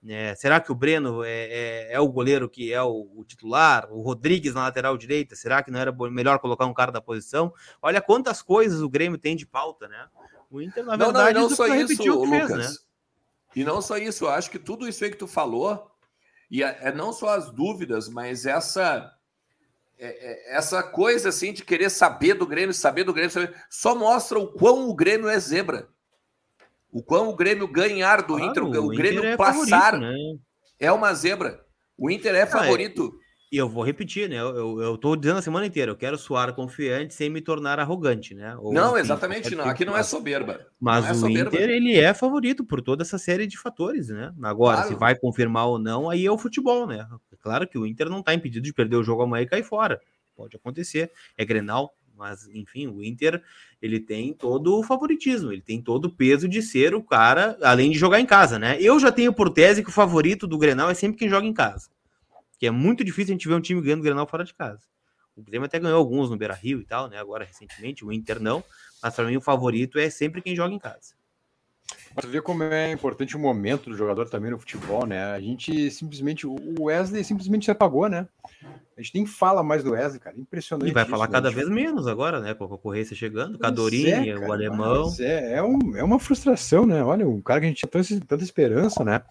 [SPEAKER 3] É, será que o Breno é, é, é, o goleiro que é o, o, titular? O Rodrigues na lateral direita? Será que não era melhor colocar um cara da posição? Olha quantas coisas o Grêmio tem de pauta, né? O Inter, na verdade,
[SPEAKER 1] não, não, não só isso, o que Lucas. fez, né? E não só isso, eu acho que tudo isso aí que tu falou, e é, é não só as dúvidas, mas essa é, é, essa coisa assim de querer saber do Grêmio, saber do Grêmio, saber, só mostra o quão o Grêmio é zebra. O quão o Grêmio ganhar do claro, Inter, o, o Grêmio é passar favorito, né? é uma zebra. O Inter é favorito.
[SPEAKER 3] É. E eu vou repetir, né? Eu, eu dizendo a semana inteira, eu quero soar confiante sem me tornar arrogante, né?
[SPEAKER 1] Ou, não, enfim, exatamente não. Aqui não é soberba.
[SPEAKER 3] Mas
[SPEAKER 1] é
[SPEAKER 3] o soberba. Inter, ele é favorito por toda essa série de fatores, né? Agora, claro. se vai confirmar ou não, aí é o futebol, né? É claro que o Inter não tá impedido de perder o jogo amanhã e cair fora. Pode acontecer. É Grenal, mas enfim, o Inter, ele tem todo o favoritismo, ele tem todo o peso de ser o cara, além de jogar em casa, né? Eu já tenho por tese que o favorito do Grenal é sempre quem joga em casa que é muito difícil a gente ver um time ganhando o Grenal fora de casa. O Grêmio até ganhou alguns no Beira-Rio e tal, né? Agora recentemente, o Inter não, mas para mim o favorito é sempre quem joga em casa.
[SPEAKER 2] Você vê como é importante o momento do jogador também no futebol, né? A gente simplesmente, o Wesley simplesmente se apagou, né? A gente nem fala mais do Wesley, cara. Impressionante.
[SPEAKER 3] E vai isso, falar né? cada vez menos agora, né? Com a concorrência chegando, Cadorini, é, o alemão.
[SPEAKER 2] É, é, um, é uma frustração, né? Olha, um cara que a gente tinha tanta, tanta esperança, né?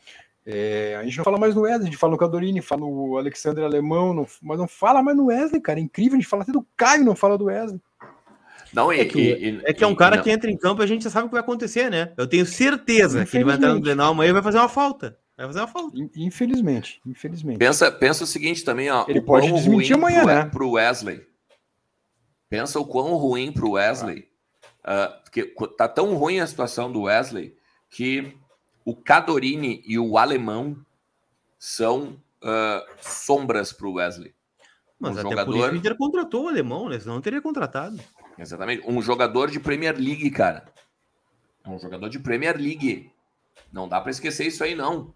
[SPEAKER 2] É, a gente não fala mais no Wesley, a gente fala no Cadorini, fala no Alexandre Alemão, não, mas não fala mais no Wesley, cara. É incrível, a gente fala até do Caio, não fala do Wesley.
[SPEAKER 3] Não, é, que, e, é que é um cara não. que entra em campo e a gente já sabe o que vai acontecer, né? Eu tenho certeza que ele vai entrar no Grenal amanhã e vai fazer uma falta. Vai fazer uma falta.
[SPEAKER 2] Infelizmente, infelizmente.
[SPEAKER 1] Pensa, pensa o seguinte também, ó.
[SPEAKER 2] Ele pode desmentir amanhã,
[SPEAKER 1] pro,
[SPEAKER 2] né?
[SPEAKER 1] Pro Wesley. Pensa o quão ruim pro Wesley. Ah. Uh, porque tá tão ruim a situação do Wesley que o Cadorini e o Alemão são uh, sombras para o Wesley.
[SPEAKER 3] Mas um até jogador... por isso o Inter contratou o alemão, né? Senão não teria contratado.
[SPEAKER 1] Exatamente. Um jogador de Premier League, cara. É um jogador de Premier League. Não dá para esquecer isso aí, não.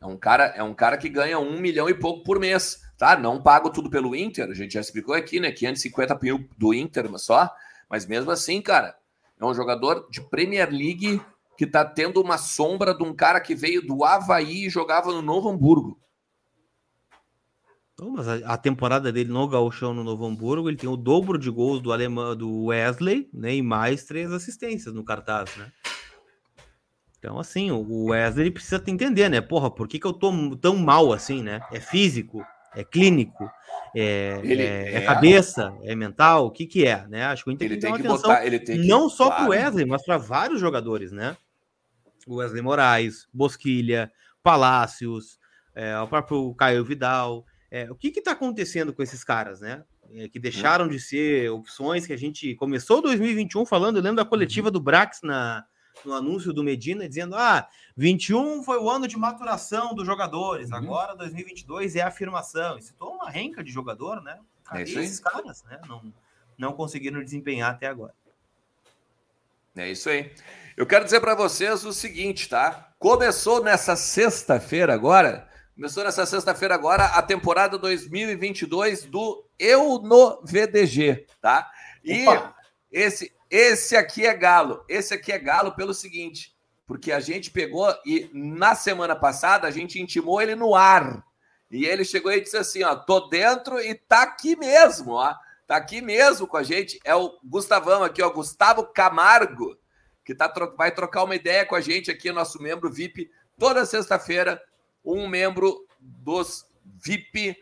[SPEAKER 1] É um cara, é um cara que ganha um milhão e pouco por mês. Tá? Não pago tudo pelo Inter, a gente já explicou aqui, né? 550 mil do Inter só. Mas mesmo assim, cara, é um jogador de Premier League que tá tendo uma sombra de um cara que veio do Havaí e jogava no Novo Hamburgo.
[SPEAKER 3] Não, mas a, a, temporada dele no Gauchão no Novo Hamburgo, ele tem o dobro de gols do alemão do Wesley, né? E mais três assistências no cartaz, né? Então, assim, o Wesley precisa entender, né? Porra, por que, que eu tô tão mal assim, né? É físico, é clínico, é, ele, é, é, é cabeça, é mental, o que que é, né? Acho que o Inter ele tem que, que botar, ele tem que, não só claro. pro Wesley, mas para vários jogadores, né? O Wesley Moraes, Bosquilha, Palácios, é, o próprio Caio Vidal. É, o que que tá acontecendo com esses caras, né? É, que deixaram de ser opções que a gente começou 2021 falando, eu lembro da coletiva uhum. do Brax na, no anúncio do Medina, dizendo: ah, 21 foi o ano de maturação dos jogadores, uhum. agora 2022 é a afirmação. E citou uma renca de jogador, né? Cadê é esses caras, né? Não, não conseguiram desempenhar até agora.
[SPEAKER 1] É isso aí. Eu quero dizer para vocês o seguinte, tá? Começou nessa sexta-feira agora, começou nessa sexta-feira agora a temporada 2022 do Eu no VDG, tá? E Opa. esse esse aqui é galo. Esse aqui é galo pelo seguinte, porque a gente pegou e na semana passada a gente intimou ele no ar. E ele chegou e disse assim, ó, tô dentro e tá aqui mesmo, ó. Tá aqui mesmo com a gente. É o Gustavão aqui, ó, Gustavo Camargo, que tá, vai trocar uma ideia com a gente aqui, nosso membro VIP, toda sexta-feira, um membro dos VIP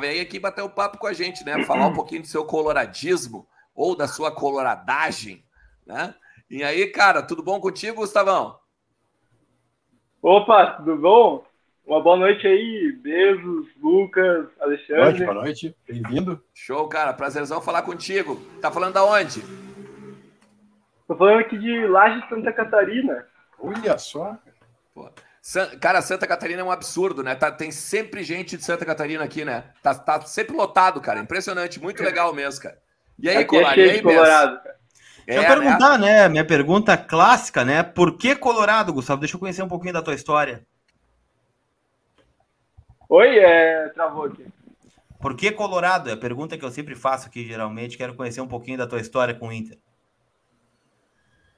[SPEAKER 1] vem aqui bater o um papo com a gente, né? Falar um pouquinho do seu coloradismo ou da sua coloradagem, né? E aí, cara, tudo bom contigo, Gustavão?
[SPEAKER 5] Opa, tudo bom? Uma boa noite aí, beijos, Lucas, Alexandre. Boa
[SPEAKER 2] noite, boa noite, bem-vindo.
[SPEAKER 1] Show, cara, prazerzão falar contigo. Tá falando da onde?
[SPEAKER 5] Tô falando aqui de Laje Santa Catarina.
[SPEAKER 2] Olha só.
[SPEAKER 1] Pô. Cara, Santa Catarina é um absurdo, né? Tá, tem sempre gente de Santa Catarina aqui, né? Tá, tá sempre lotado, cara. Impressionante, muito legal mesmo, cara.
[SPEAKER 5] E aí, Aqui Colar, é cheio de Colorado, cara.
[SPEAKER 3] É, Deixa eu perguntar, né? Minha pergunta clássica, né? Por que Colorado, Gustavo? Deixa eu conhecer um pouquinho da tua história.
[SPEAKER 5] Oi, é... travou aqui.
[SPEAKER 3] Por que Colorado? É a pergunta que eu sempre faço aqui, geralmente. Quero conhecer um pouquinho da tua história com o Inter.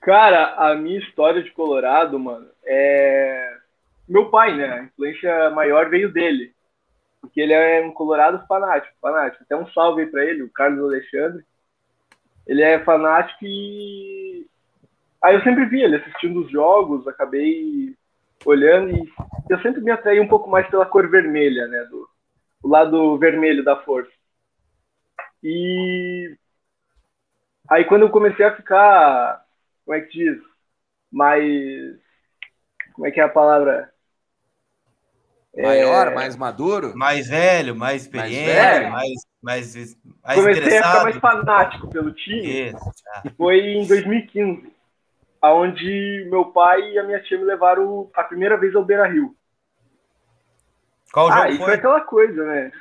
[SPEAKER 5] Cara, a minha história de Colorado, mano, é. Meu pai, né? A influência maior veio dele. Porque ele é um Colorado fanático, fanático. Até um salve aí pra ele, o Carlos Alexandre ele é fanático e. Aí eu sempre vi ele assistindo os jogos, acabei olhando e eu sempre me atraí um pouco mais pela cor vermelha, né? Do, o lado vermelho da força. E aí quando eu comecei a ficar, como é que diz? Mais. Como é que é a palavra?
[SPEAKER 1] Maior, é... mais maduro?
[SPEAKER 3] Mais velho, mais experiente, mais, velho. mais, mais, mais
[SPEAKER 5] Comecei a ficar mais fanático pelo time. Isso, tá. Foi em 2015, aonde meu pai e a minha tia me levaram a primeira vez ao Beira Rio.
[SPEAKER 3] Qual
[SPEAKER 5] ah,
[SPEAKER 3] jogo
[SPEAKER 5] foi? foi aquela coisa, né?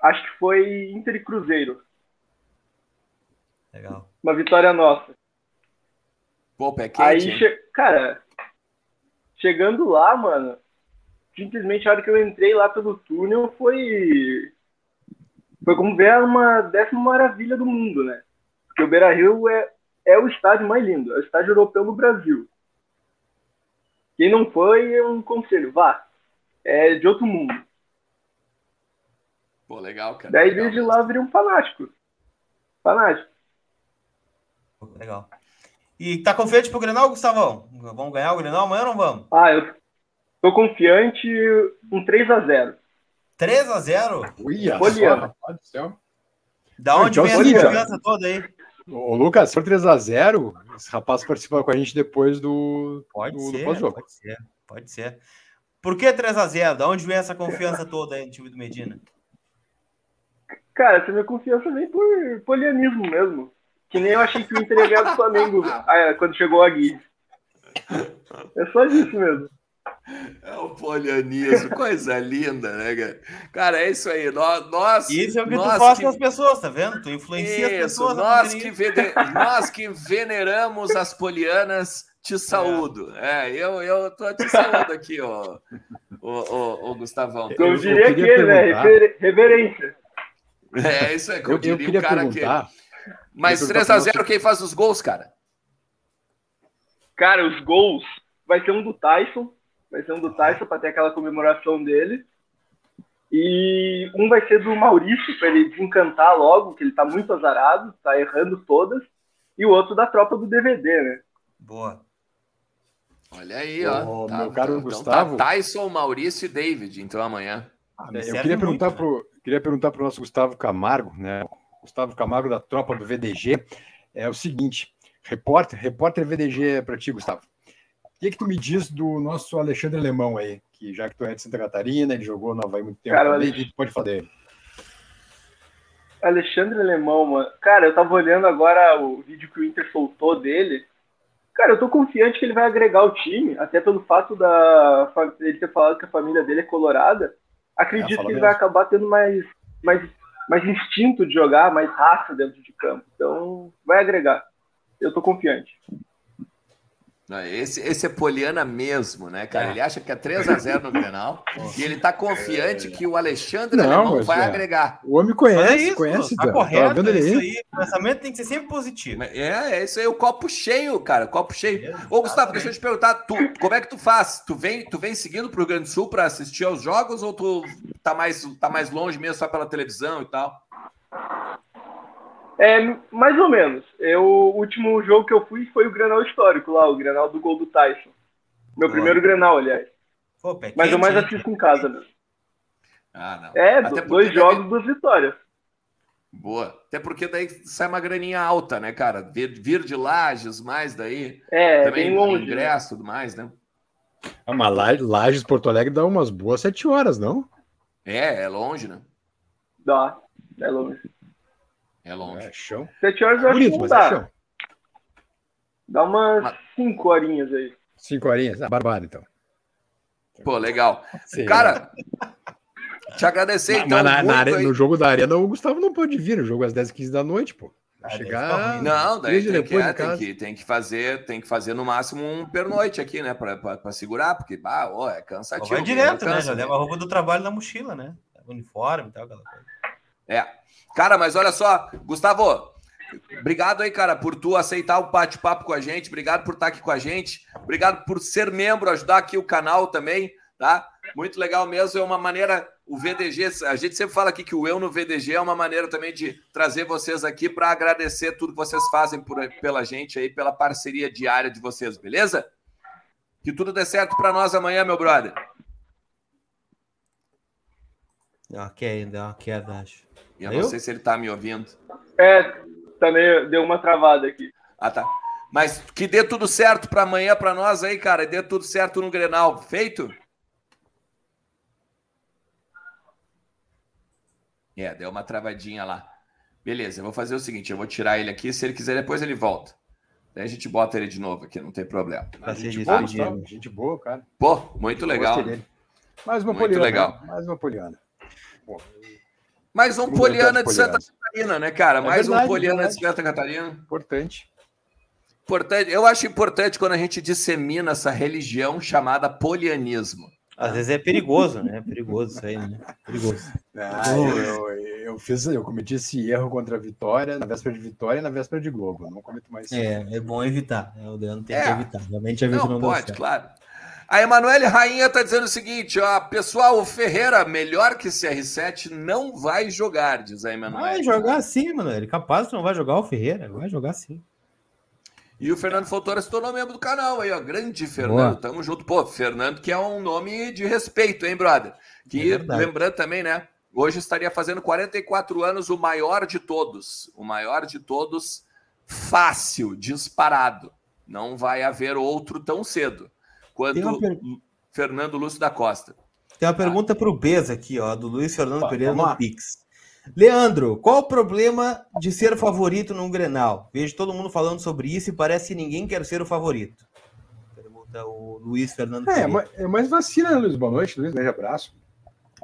[SPEAKER 5] Acho que foi Inter e Cruzeiro.
[SPEAKER 3] Legal.
[SPEAKER 5] Uma vitória nossa.
[SPEAKER 1] Pô, pé quente,
[SPEAKER 5] Aí, che... cara, chegando lá, mano, simplesmente a hora que eu entrei lá pelo túnel foi foi como ver uma décima maravilha do mundo, né? Porque o Beira Rio é, é o estádio mais lindo, é o estádio europeu no Brasil. Quem não foi, é um conselho, vá. É de outro mundo.
[SPEAKER 1] Pô, legal, cara.
[SPEAKER 5] Daí
[SPEAKER 1] legal.
[SPEAKER 5] desde lá eu virei um fanático. Fanático.
[SPEAKER 3] Legal. E tá confiante pro Grenal, Gustavão? Vamos ganhar o Grenal amanhã ou não vamos?
[SPEAKER 5] Ah, eu tô confiante um 3 a 0
[SPEAKER 3] 3 a 0
[SPEAKER 2] Uia,
[SPEAKER 5] Poliana.
[SPEAKER 3] Da onde então, vem essa confiança toda aí?
[SPEAKER 2] Ô, Lucas, se for 3x0, esse rapaz participa com a gente depois do,
[SPEAKER 3] pode
[SPEAKER 2] do,
[SPEAKER 3] ser, do Pode ser, pode ser. Por que 3x0? Da onde vem essa confiança toda aí no time do Medina?
[SPEAKER 5] Cara, essa minha confiança vem por polianismo mesmo. Que nem eu achei que o Inter ia ganhar do Flamengo ah, quando chegou a Gui. É só isso mesmo.
[SPEAKER 1] É o polianismo, coisa linda, né, cara? Cara, é isso aí. Nós, nós
[SPEAKER 3] isso é o que
[SPEAKER 1] nós
[SPEAKER 3] tu faz que... com as pessoas, tá vendo? Tu influencia isso, as pessoas.
[SPEAKER 1] Nós que, vene... nós que veneramos as polianas, te saúdo. É, é eu, eu tô te saúdo aqui, ó, o, o, Gustavão.
[SPEAKER 5] Eu, eu diria eu que ele, né? Reverência.
[SPEAKER 1] É isso aí, que eu, eu diria o cara perguntar, que. Mas 3x0, quem faz os gols, cara?
[SPEAKER 5] Cara, os gols vai ser um do Tyson. Vai ser um do Tyson para ter aquela comemoração dele. E um vai ser do Maurício, para ele desencantar logo, que ele tá muito azarado, tá errando todas. E o outro da tropa do DVD, né?
[SPEAKER 3] Boa.
[SPEAKER 1] Olha aí, ó.
[SPEAKER 2] tá, meu caro então, Gustavo.
[SPEAKER 1] Tá Tyson, Maurício e David, então amanhã.
[SPEAKER 2] Ah, eu queria perguntar, muito, pro, né? queria perguntar pro nosso Gustavo Camargo, né? Gustavo Camargo da tropa do VDG. É o seguinte: repórter, repórter VDG para ti, Gustavo. O que, que tu me diz do nosso Alexandre Alemão aí? Que já que tu é de Santa Catarina, ele jogou no Havaí muito tempo. Cara, que tu pode falar dele?
[SPEAKER 5] Alexandre Alemão, mano. Cara, eu tava olhando agora o vídeo que o Inter soltou dele. Cara, eu tô confiante que ele vai agregar o time, até pelo fato da ele ter falado que a família dele é colorada. Acredito é, que ele mesmo. vai acabar tendo mais, mais, mais instinto de jogar, mais raça dentro de campo. Então, vai agregar. Eu tô confiante.
[SPEAKER 1] Esse, esse é Poliana mesmo, né, cara? É. Ele acha que é 3x0 no Grenal e ele tá confiante que o Alexandre não, vai é. agregar.
[SPEAKER 2] O homem conhece, é isso, conhece.
[SPEAKER 3] Tá, correto, tá isso aí. O pensamento tem que ser sempre positivo.
[SPEAKER 1] É, é isso aí, o copo cheio, cara, copo cheio. Ô, Gustavo, deixa eu te perguntar, tu, como é que tu faz? Tu vem, tu vem seguindo pro Grande Sul para assistir aos jogos ou tu tá mais, tá mais longe mesmo, só pela televisão e tal?
[SPEAKER 5] É, mais ou menos. Eu, o último jogo que eu fui foi o Granal histórico lá, o Granal do gol do Tyson. Meu primeiro Granal, aliás. Pô, Mas eu mais assisto em casa mesmo. Ah, não. É, Até dois jogos, duas vitórias.
[SPEAKER 1] Boa. Até porque daí sai uma graninha alta, né, cara? Vir, vir de Lages, mais daí.
[SPEAKER 5] É, também bem longe.
[SPEAKER 1] Né? Ingresso e tudo mais, né?
[SPEAKER 2] Ah, mas Lages, Porto Alegre dá umas boas sete horas, não?
[SPEAKER 1] É, é longe, né?
[SPEAKER 5] Dá, é longe.
[SPEAKER 1] É longe.
[SPEAKER 2] É chão.
[SPEAKER 5] Sete horas eu acho Bonito, que não dá. É dá umas mas... cinco horinhas aí.
[SPEAKER 2] Cinco horinhas? Ah, barbado, então.
[SPEAKER 1] Pô, legal. Sim, Cara, te agradecer, mas, então.
[SPEAKER 2] Mas na, na no jogo da Arena, o Gustavo não pode vir. O jogo às 10 15 da noite, pô. Vai chegar.
[SPEAKER 1] Não, daí tem que, é, tem, que, tem, que, fazer, tem que fazer no máximo um pernoite aqui, né? Pra, pra, pra segurar, porque bah, oh, é cansativo.
[SPEAKER 3] Vai direto, né? Já leva a roupa do trabalho na mochila, né? Uniforme e tal, aquela coisa.
[SPEAKER 1] É. Cara, mas olha só, Gustavo, obrigado aí, cara, por tu aceitar o bate-papo com a gente. Obrigado por estar aqui com a gente. Obrigado por ser membro, ajudar aqui o canal também, tá? Muito legal mesmo. É uma maneira, o VDG, a gente sempre fala aqui que o Eu no VDG é uma maneira também de trazer vocês aqui para agradecer tudo que vocês fazem por, pela gente aí, pela parceria diária de vocês, beleza? Que tudo dê certo para nós amanhã, meu brother.
[SPEAKER 3] Queda, deu uma queda, acho.
[SPEAKER 1] Eu, não sei se ele está me ouvindo.
[SPEAKER 5] É, também deu uma travada aqui.
[SPEAKER 1] Ah, tá. Mas que dê tudo certo para amanhã para nós aí, cara. Dê tudo certo no Grenal. Feito? É, deu uma travadinha lá. Beleza, eu vou fazer o seguinte: eu vou tirar ele aqui. Se ele quiser, depois ele volta. Daí a gente bota ele de novo aqui, não tem problema.
[SPEAKER 2] Tá gente, boa, gente boa, cara.
[SPEAKER 1] Pô, muito legal.
[SPEAKER 2] Mais uma muito poliana. legal. Mais uma poliana. Pô.
[SPEAKER 1] Mais um Poliana de Santa Catarina, né, cara? É Mais verdade, um Poliana de Santa Catarina.
[SPEAKER 2] Importante.
[SPEAKER 1] Importante. Eu acho importante quando a gente dissemina essa religião chamada polianismo.
[SPEAKER 3] Às vezes é perigoso, né? É perigoso isso aí, né? Perigoso.
[SPEAKER 2] Ah, eu, eu, fiz, eu cometi esse erro contra a Vitória, na véspera de Vitória e na véspera de Globo. Eu não cometo mais.
[SPEAKER 3] É, é bom evitar. É, o Leandro tem é. que evitar. Realmente a não,
[SPEAKER 1] não pode, claro. A Emanuele Rainha está dizendo o seguinte, ó, pessoal, o Ferreira, melhor que CR7, não vai jogar, diz a Emanuele.
[SPEAKER 3] Vai jogar sim, Emanuele. Capaz que não vai jogar o Ferreira, vai jogar sim.
[SPEAKER 1] E o Fernando Fontoura se tornou membro do canal aí, ó. Grande Fernando, Boa. tamo junto. Pô, Fernando, que é um nome de respeito, hein, brother? Que, é lembrando também, né? Hoje estaria fazendo 44 anos, o maior de todos. O maior de todos, fácil, disparado. Não vai haver outro tão cedo quanto per... Fernando Lúcio da Costa.
[SPEAKER 3] Tem uma pergunta ah. para o Beza aqui, ó, do Luiz Fernando Pereira no Pix. Leandro, qual o problema de ser favorito num Grenal? Vejo todo mundo falando sobre isso e parece que ninguém quer ser o favorito. comenta o Luiz Fernando.
[SPEAKER 2] É, mas, é mais vacina, né, Luiz? Boa noite, Luiz, grande abraço.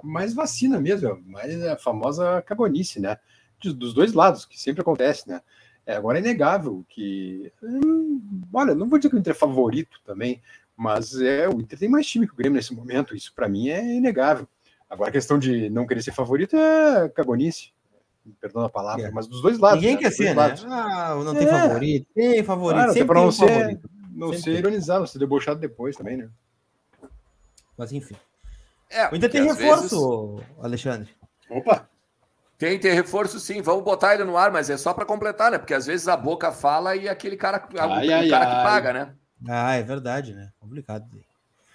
[SPEAKER 2] Mais vacina mesmo, mais a famosa cagonice, né? Dos dois lados, que sempre acontece, né? É, agora é inegável que. Hum, olha, não vou dizer que o Inter é favorito também, mas é, o Inter tem mais time que o Grêmio nesse momento, isso para mim é inegável. Agora a questão de não querer ser favorito é cagonice. Perdão a palavra, é. mas dos dois lados.
[SPEAKER 3] Ninguém né? quer ser, né? Ah, não tem é. favorito. Tem favorito, claro, sempre tem
[SPEAKER 2] um ser, favorito. Não sempre ser ironizado, ser debochado depois também, né?
[SPEAKER 3] Mas enfim. É, o Inter tem reforço, vezes... Alexandre.
[SPEAKER 2] Opa!
[SPEAKER 1] Tem, tem reforço sim. Vamos botar ele no ar, mas é só para completar, né? Porque às vezes a boca fala e aquele cara, ai, o, ai, cara ai. que paga, né?
[SPEAKER 3] Ah, é verdade, né? Complicado.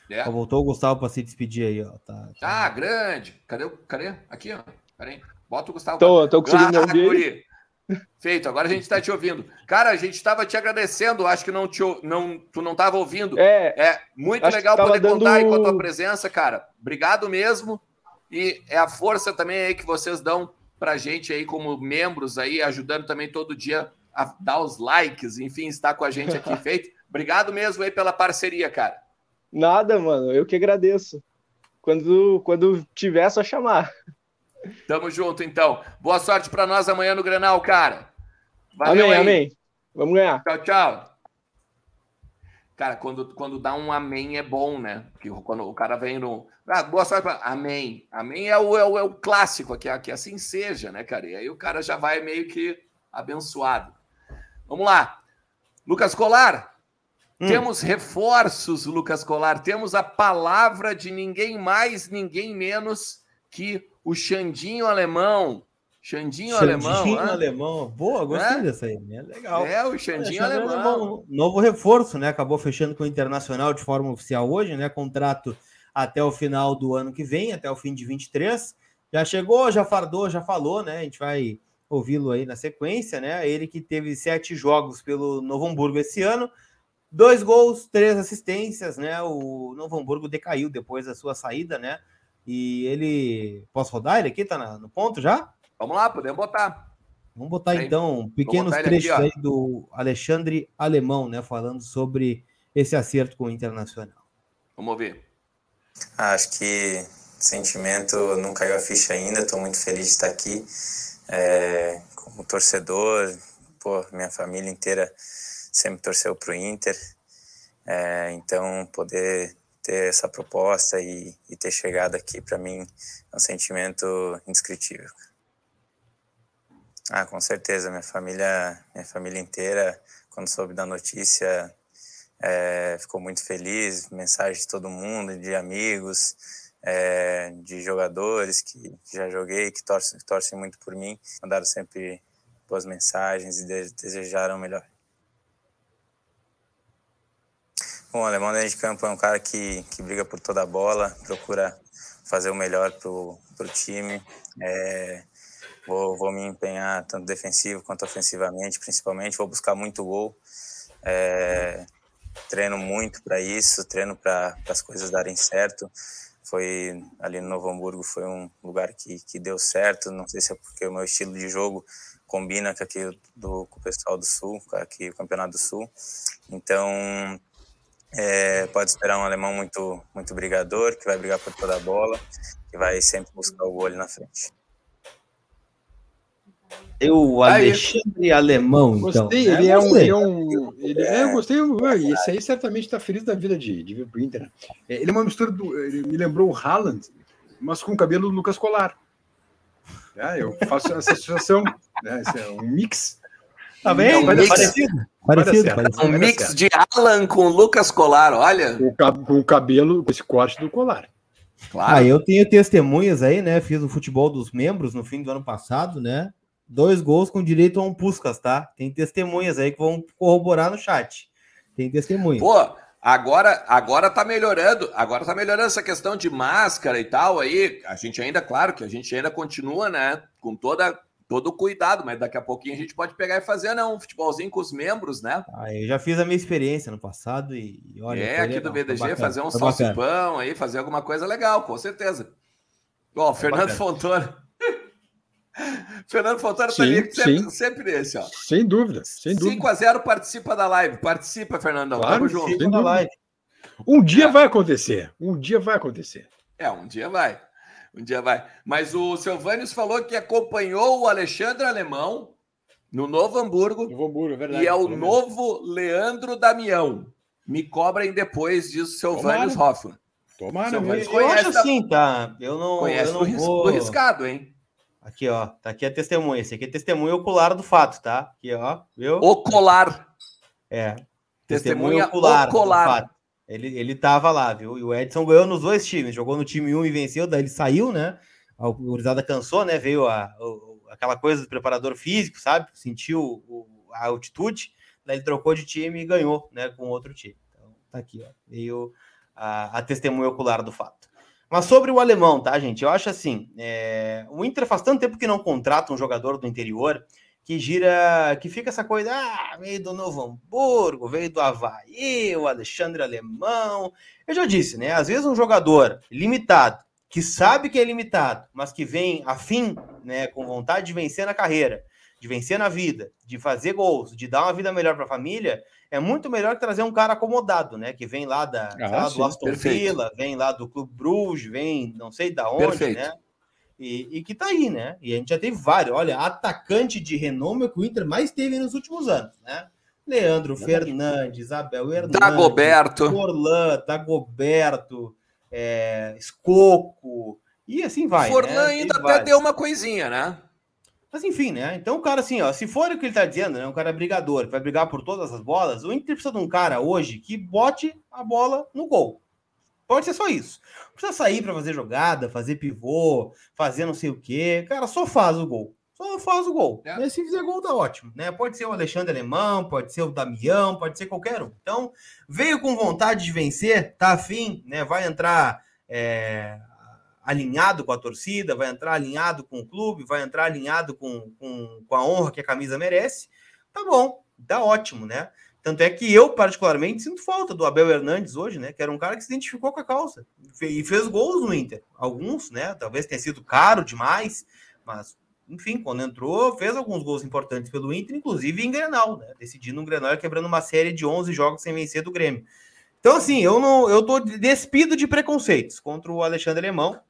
[SPEAKER 3] É. voltou o Gustavo para se despedir aí, ó. Tá,
[SPEAKER 1] tá. Ah, grande. Cadê? Cadê? Aqui, ó. Peraí. Bota o Gustavo.
[SPEAKER 5] Tô, tô conseguindo ah, ouvir.
[SPEAKER 1] Feito, agora a gente está te ouvindo. Cara, a gente estava te agradecendo, acho que não te, não, tu não estava ouvindo.
[SPEAKER 5] É,
[SPEAKER 1] é muito legal poder dando... contar aí com a tua presença, cara. Obrigado mesmo. E é a força também aí que vocês dão pra gente aí como membros aí, ajudando também todo dia a dar os likes, enfim, estar com a gente aqui feito. Obrigado mesmo aí pela parceria, cara.
[SPEAKER 5] Nada, mano. Eu que agradeço. Quando, quando tiver, é só chamar.
[SPEAKER 1] Tamo junto, então. Boa sorte para nós amanhã no Granal, cara.
[SPEAKER 5] Valeu amém, aí. amém. Vamos ganhar.
[SPEAKER 1] Tchau, tchau. Cara, quando, quando dá um amém é bom, né? Porque quando o cara vem no. Ah, boa sorte pra... Amém. Amém é o, é o, é o clássico aqui, que assim seja, né, cara? E aí o cara já vai meio que abençoado. Vamos lá. Lucas Colar. Hum. Temos reforços, Lucas Colar. Temos a palavra de ninguém mais, ninguém menos que o Xandinho Alemão. Xandinho, Xandinho Alemão.
[SPEAKER 3] Xandinho Alemão. Boa, gostei é? dessa aí. É legal.
[SPEAKER 1] É, o Xandinho é, Alemão. Alemão.
[SPEAKER 3] Novo reforço, né? Acabou fechando com o Internacional de forma oficial hoje, né? Contrato até o final do ano que vem, até o fim de 23. Já chegou, já fardou, já falou, né? A gente vai ouvi-lo aí na sequência, né? Ele que teve sete jogos pelo Novo Hamburgo esse ano, dois gols, três assistências, né? O Novo Hamburgo decaiu depois da sua saída, né? E ele. Posso rodar ele aqui? Tá no ponto já?
[SPEAKER 1] Vamos lá, podemos botar.
[SPEAKER 3] Vamos botar então pequenos trechos aqui, aí do Alexandre Alemão, né? Falando sobre esse acerto com o Internacional.
[SPEAKER 1] Vamos ouvir.
[SPEAKER 6] Ah, acho que sentimento não caiu a ficha ainda. Estou muito feliz de estar aqui. É, como torcedor, pô, minha família inteira sempre torceu para o Inter. É, então, poder ter essa proposta e, e ter chegado aqui para mim é um sentimento indescritível. Ah, com certeza, minha família, minha família inteira, quando soube da notícia, é, ficou muito feliz. Mensagem de todo mundo, de amigos, é, de jogadores que, que, já joguei, que torcem, que torcem muito por mim, mandaram sempre boas mensagens e de, desejaram o melhor. Bom, o Alemão dentro de campo é um cara que, que briga por toda a bola, procura fazer o melhor para o time. É, vou, vou me empenhar tanto defensivo quanto ofensivamente, principalmente. Vou buscar muito gol. É, treino muito para isso, treino para as coisas darem certo. Foi ali no Novo Hamburgo, foi um lugar que, que deu certo. Não sei se é porque o meu estilo de jogo combina com aqui do com o pessoal do Sul, aqui o Campeonato do Sul. Então é, pode esperar um alemão muito, muito brigador, que vai brigar por toda a bola, que vai sempre buscar o gol na frente.
[SPEAKER 3] Eu, Alexandre Alemão, então.
[SPEAKER 2] Gostei,
[SPEAKER 3] né?
[SPEAKER 2] ele é, um. Ele é um ele, é, eu gostei, esse aí certamente está feliz da vida de, de vir pro Inter. Né? É, ele é uma mistura do. Ele me lembrou o Haaland, mas com o cabelo do Lucas Colar. É, eu faço essa associação, né? Esse é um mix
[SPEAKER 3] Tá bem? Um mix, parecido.
[SPEAKER 1] Parecido, parecido. Um mix de Alan com Lucas Colar, olha.
[SPEAKER 2] Com o cabelo, com esse corte do colar.
[SPEAKER 3] Claro. Ah, eu tenho testemunhas aí, né? Fiz o futebol dos membros no fim do ano passado, né? Dois gols com direito a um Puscas, tá? Tem testemunhas aí que vão corroborar no chat. Tem testemunhas.
[SPEAKER 1] Pô, agora, agora tá melhorando. Agora tá melhorando essa questão de máscara e tal aí. A gente ainda, claro que a gente ainda continua, né? Com toda todo cuidado, mas daqui a pouquinho a gente pode pegar e fazer né, um futebolzinho com os membros, né?
[SPEAKER 3] Ah, eu já fiz a minha experiência no passado e, olha.
[SPEAKER 1] É, aqui legal, do VDG, fazer um salsipão aí, fazer alguma coisa legal, com certeza. Ó, oh, Fernando Fontana. Fernando Fontana tá ali sempre, sempre nesse, ó.
[SPEAKER 2] Sem dúvida, sem dúvida. 5
[SPEAKER 1] a 0 participa da live. Participa, Fernandão.
[SPEAKER 2] Claro, Tamo junto. Sem dúvida. live. Um dia é. vai acontecer. Um dia vai acontecer.
[SPEAKER 1] É, um dia vai. Um dia vai. Mas o Silvânios falou que acompanhou o Alexandre Alemão no Novo Hamburgo.
[SPEAKER 2] Novo Hamburgo, é verdade.
[SPEAKER 1] E é o novo Leandro Damião. Me cobrem depois disso, Silvânios Hoffman.
[SPEAKER 3] Tomara, mas eu acho assim, tá? Eu não.
[SPEAKER 1] Conhece
[SPEAKER 3] eu não
[SPEAKER 1] do, vou... do riscado, hein?
[SPEAKER 3] Aqui, ó. Tá aqui a testemunha. Esse aqui é testemunha ocular do fato, tá? Aqui, ó. Viu?
[SPEAKER 1] Ocular.
[SPEAKER 3] É. Testemunha, testemunha ocular. ocular. Ele, ele tava lá, viu? E o Edson ganhou nos dois times. Jogou no time 1 e venceu, daí ele saiu, né? A gurizada cansou, né? Veio a, a, aquela coisa do preparador físico, sabe? Sentiu o, a altitude. Daí ele trocou de time e ganhou, né? Com outro time. Então, tá aqui, ó. Veio a, a testemunha ocular do fato. Mas sobre o alemão, tá, gente? Eu acho assim: é... o Inter faz tanto tempo que não contrata um jogador do interior que gira, que fica essa coisa, ah, veio do Novo Hamburgo, veio do Havaí, o Alexandre Alemão. Eu já disse, né? Às vezes um jogador limitado, que sabe que é limitado, mas que vem afim, né, com vontade de vencer na carreira, de vencer na vida, de fazer gols, de dar uma vida melhor para a família, é muito melhor que trazer um cara acomodado, né? Que vem lá, da, ah, lá sim, do Aston. Villa, vem lá do Clube Bruges, vem não sei da onde, perfeito. né? E, e, que tá aí, né? E a gente já teve vários. Olha, atacante de renome que o Inter mais teve nos últimos anos, né? Leandro Fernandes, Abel Hernandes,
[SPEAKER 1] Dagoberto,
[SPEAKER 3] Forlan, Dagoberto, é, Escoco, e assim vai.
[SPEAKER 1] Forlan né? ainda até deu uma coisinha, né?
[SPEAKER 3] Mas enfim, né? Então o cara, assim, ó, se for o que ele tá dizendo, né? Um cara brigador, que vai brigar por todas as bolas, o Inter precisa de um cara hoje que bote a bola no gol. Pode ser só isso. Não precisa sair para fazer jogada, fazer pivô, fazer não sei o quê. Cara, só faz o gol. Só faz o gol. É. E se fizer gol, tá ótimo. Né? Pode ser o Alexandre Alemão, pode ser o Damião, pode ser qualquer um. Então, veio com vontade de vencer, tá afim, né? Vai entrar. É alinhado com a torcida, vai entrar alinhado com o clube, vai entrar alinhado com, com, com a honra que a camisa merece, tá bom, tá ótimo, né? Tanto é que eu, particularmente, sinto falta do Abel Hernandes hoje, né? Que era um cara que se identificou com a causa e fez gols no Inter. Alguns, né? Talvez tenha sido caro demais, mas, enfim, quando entrou, fez alguns gols importantes pelo Inter, inclusive em Grenal, né? Decidindo um Grenal quebrando uma série de 11 jogos sem vencer do Grêmio. Então, assim, eu não, eu tô despido de preconceitos contra o Alexandre Alemão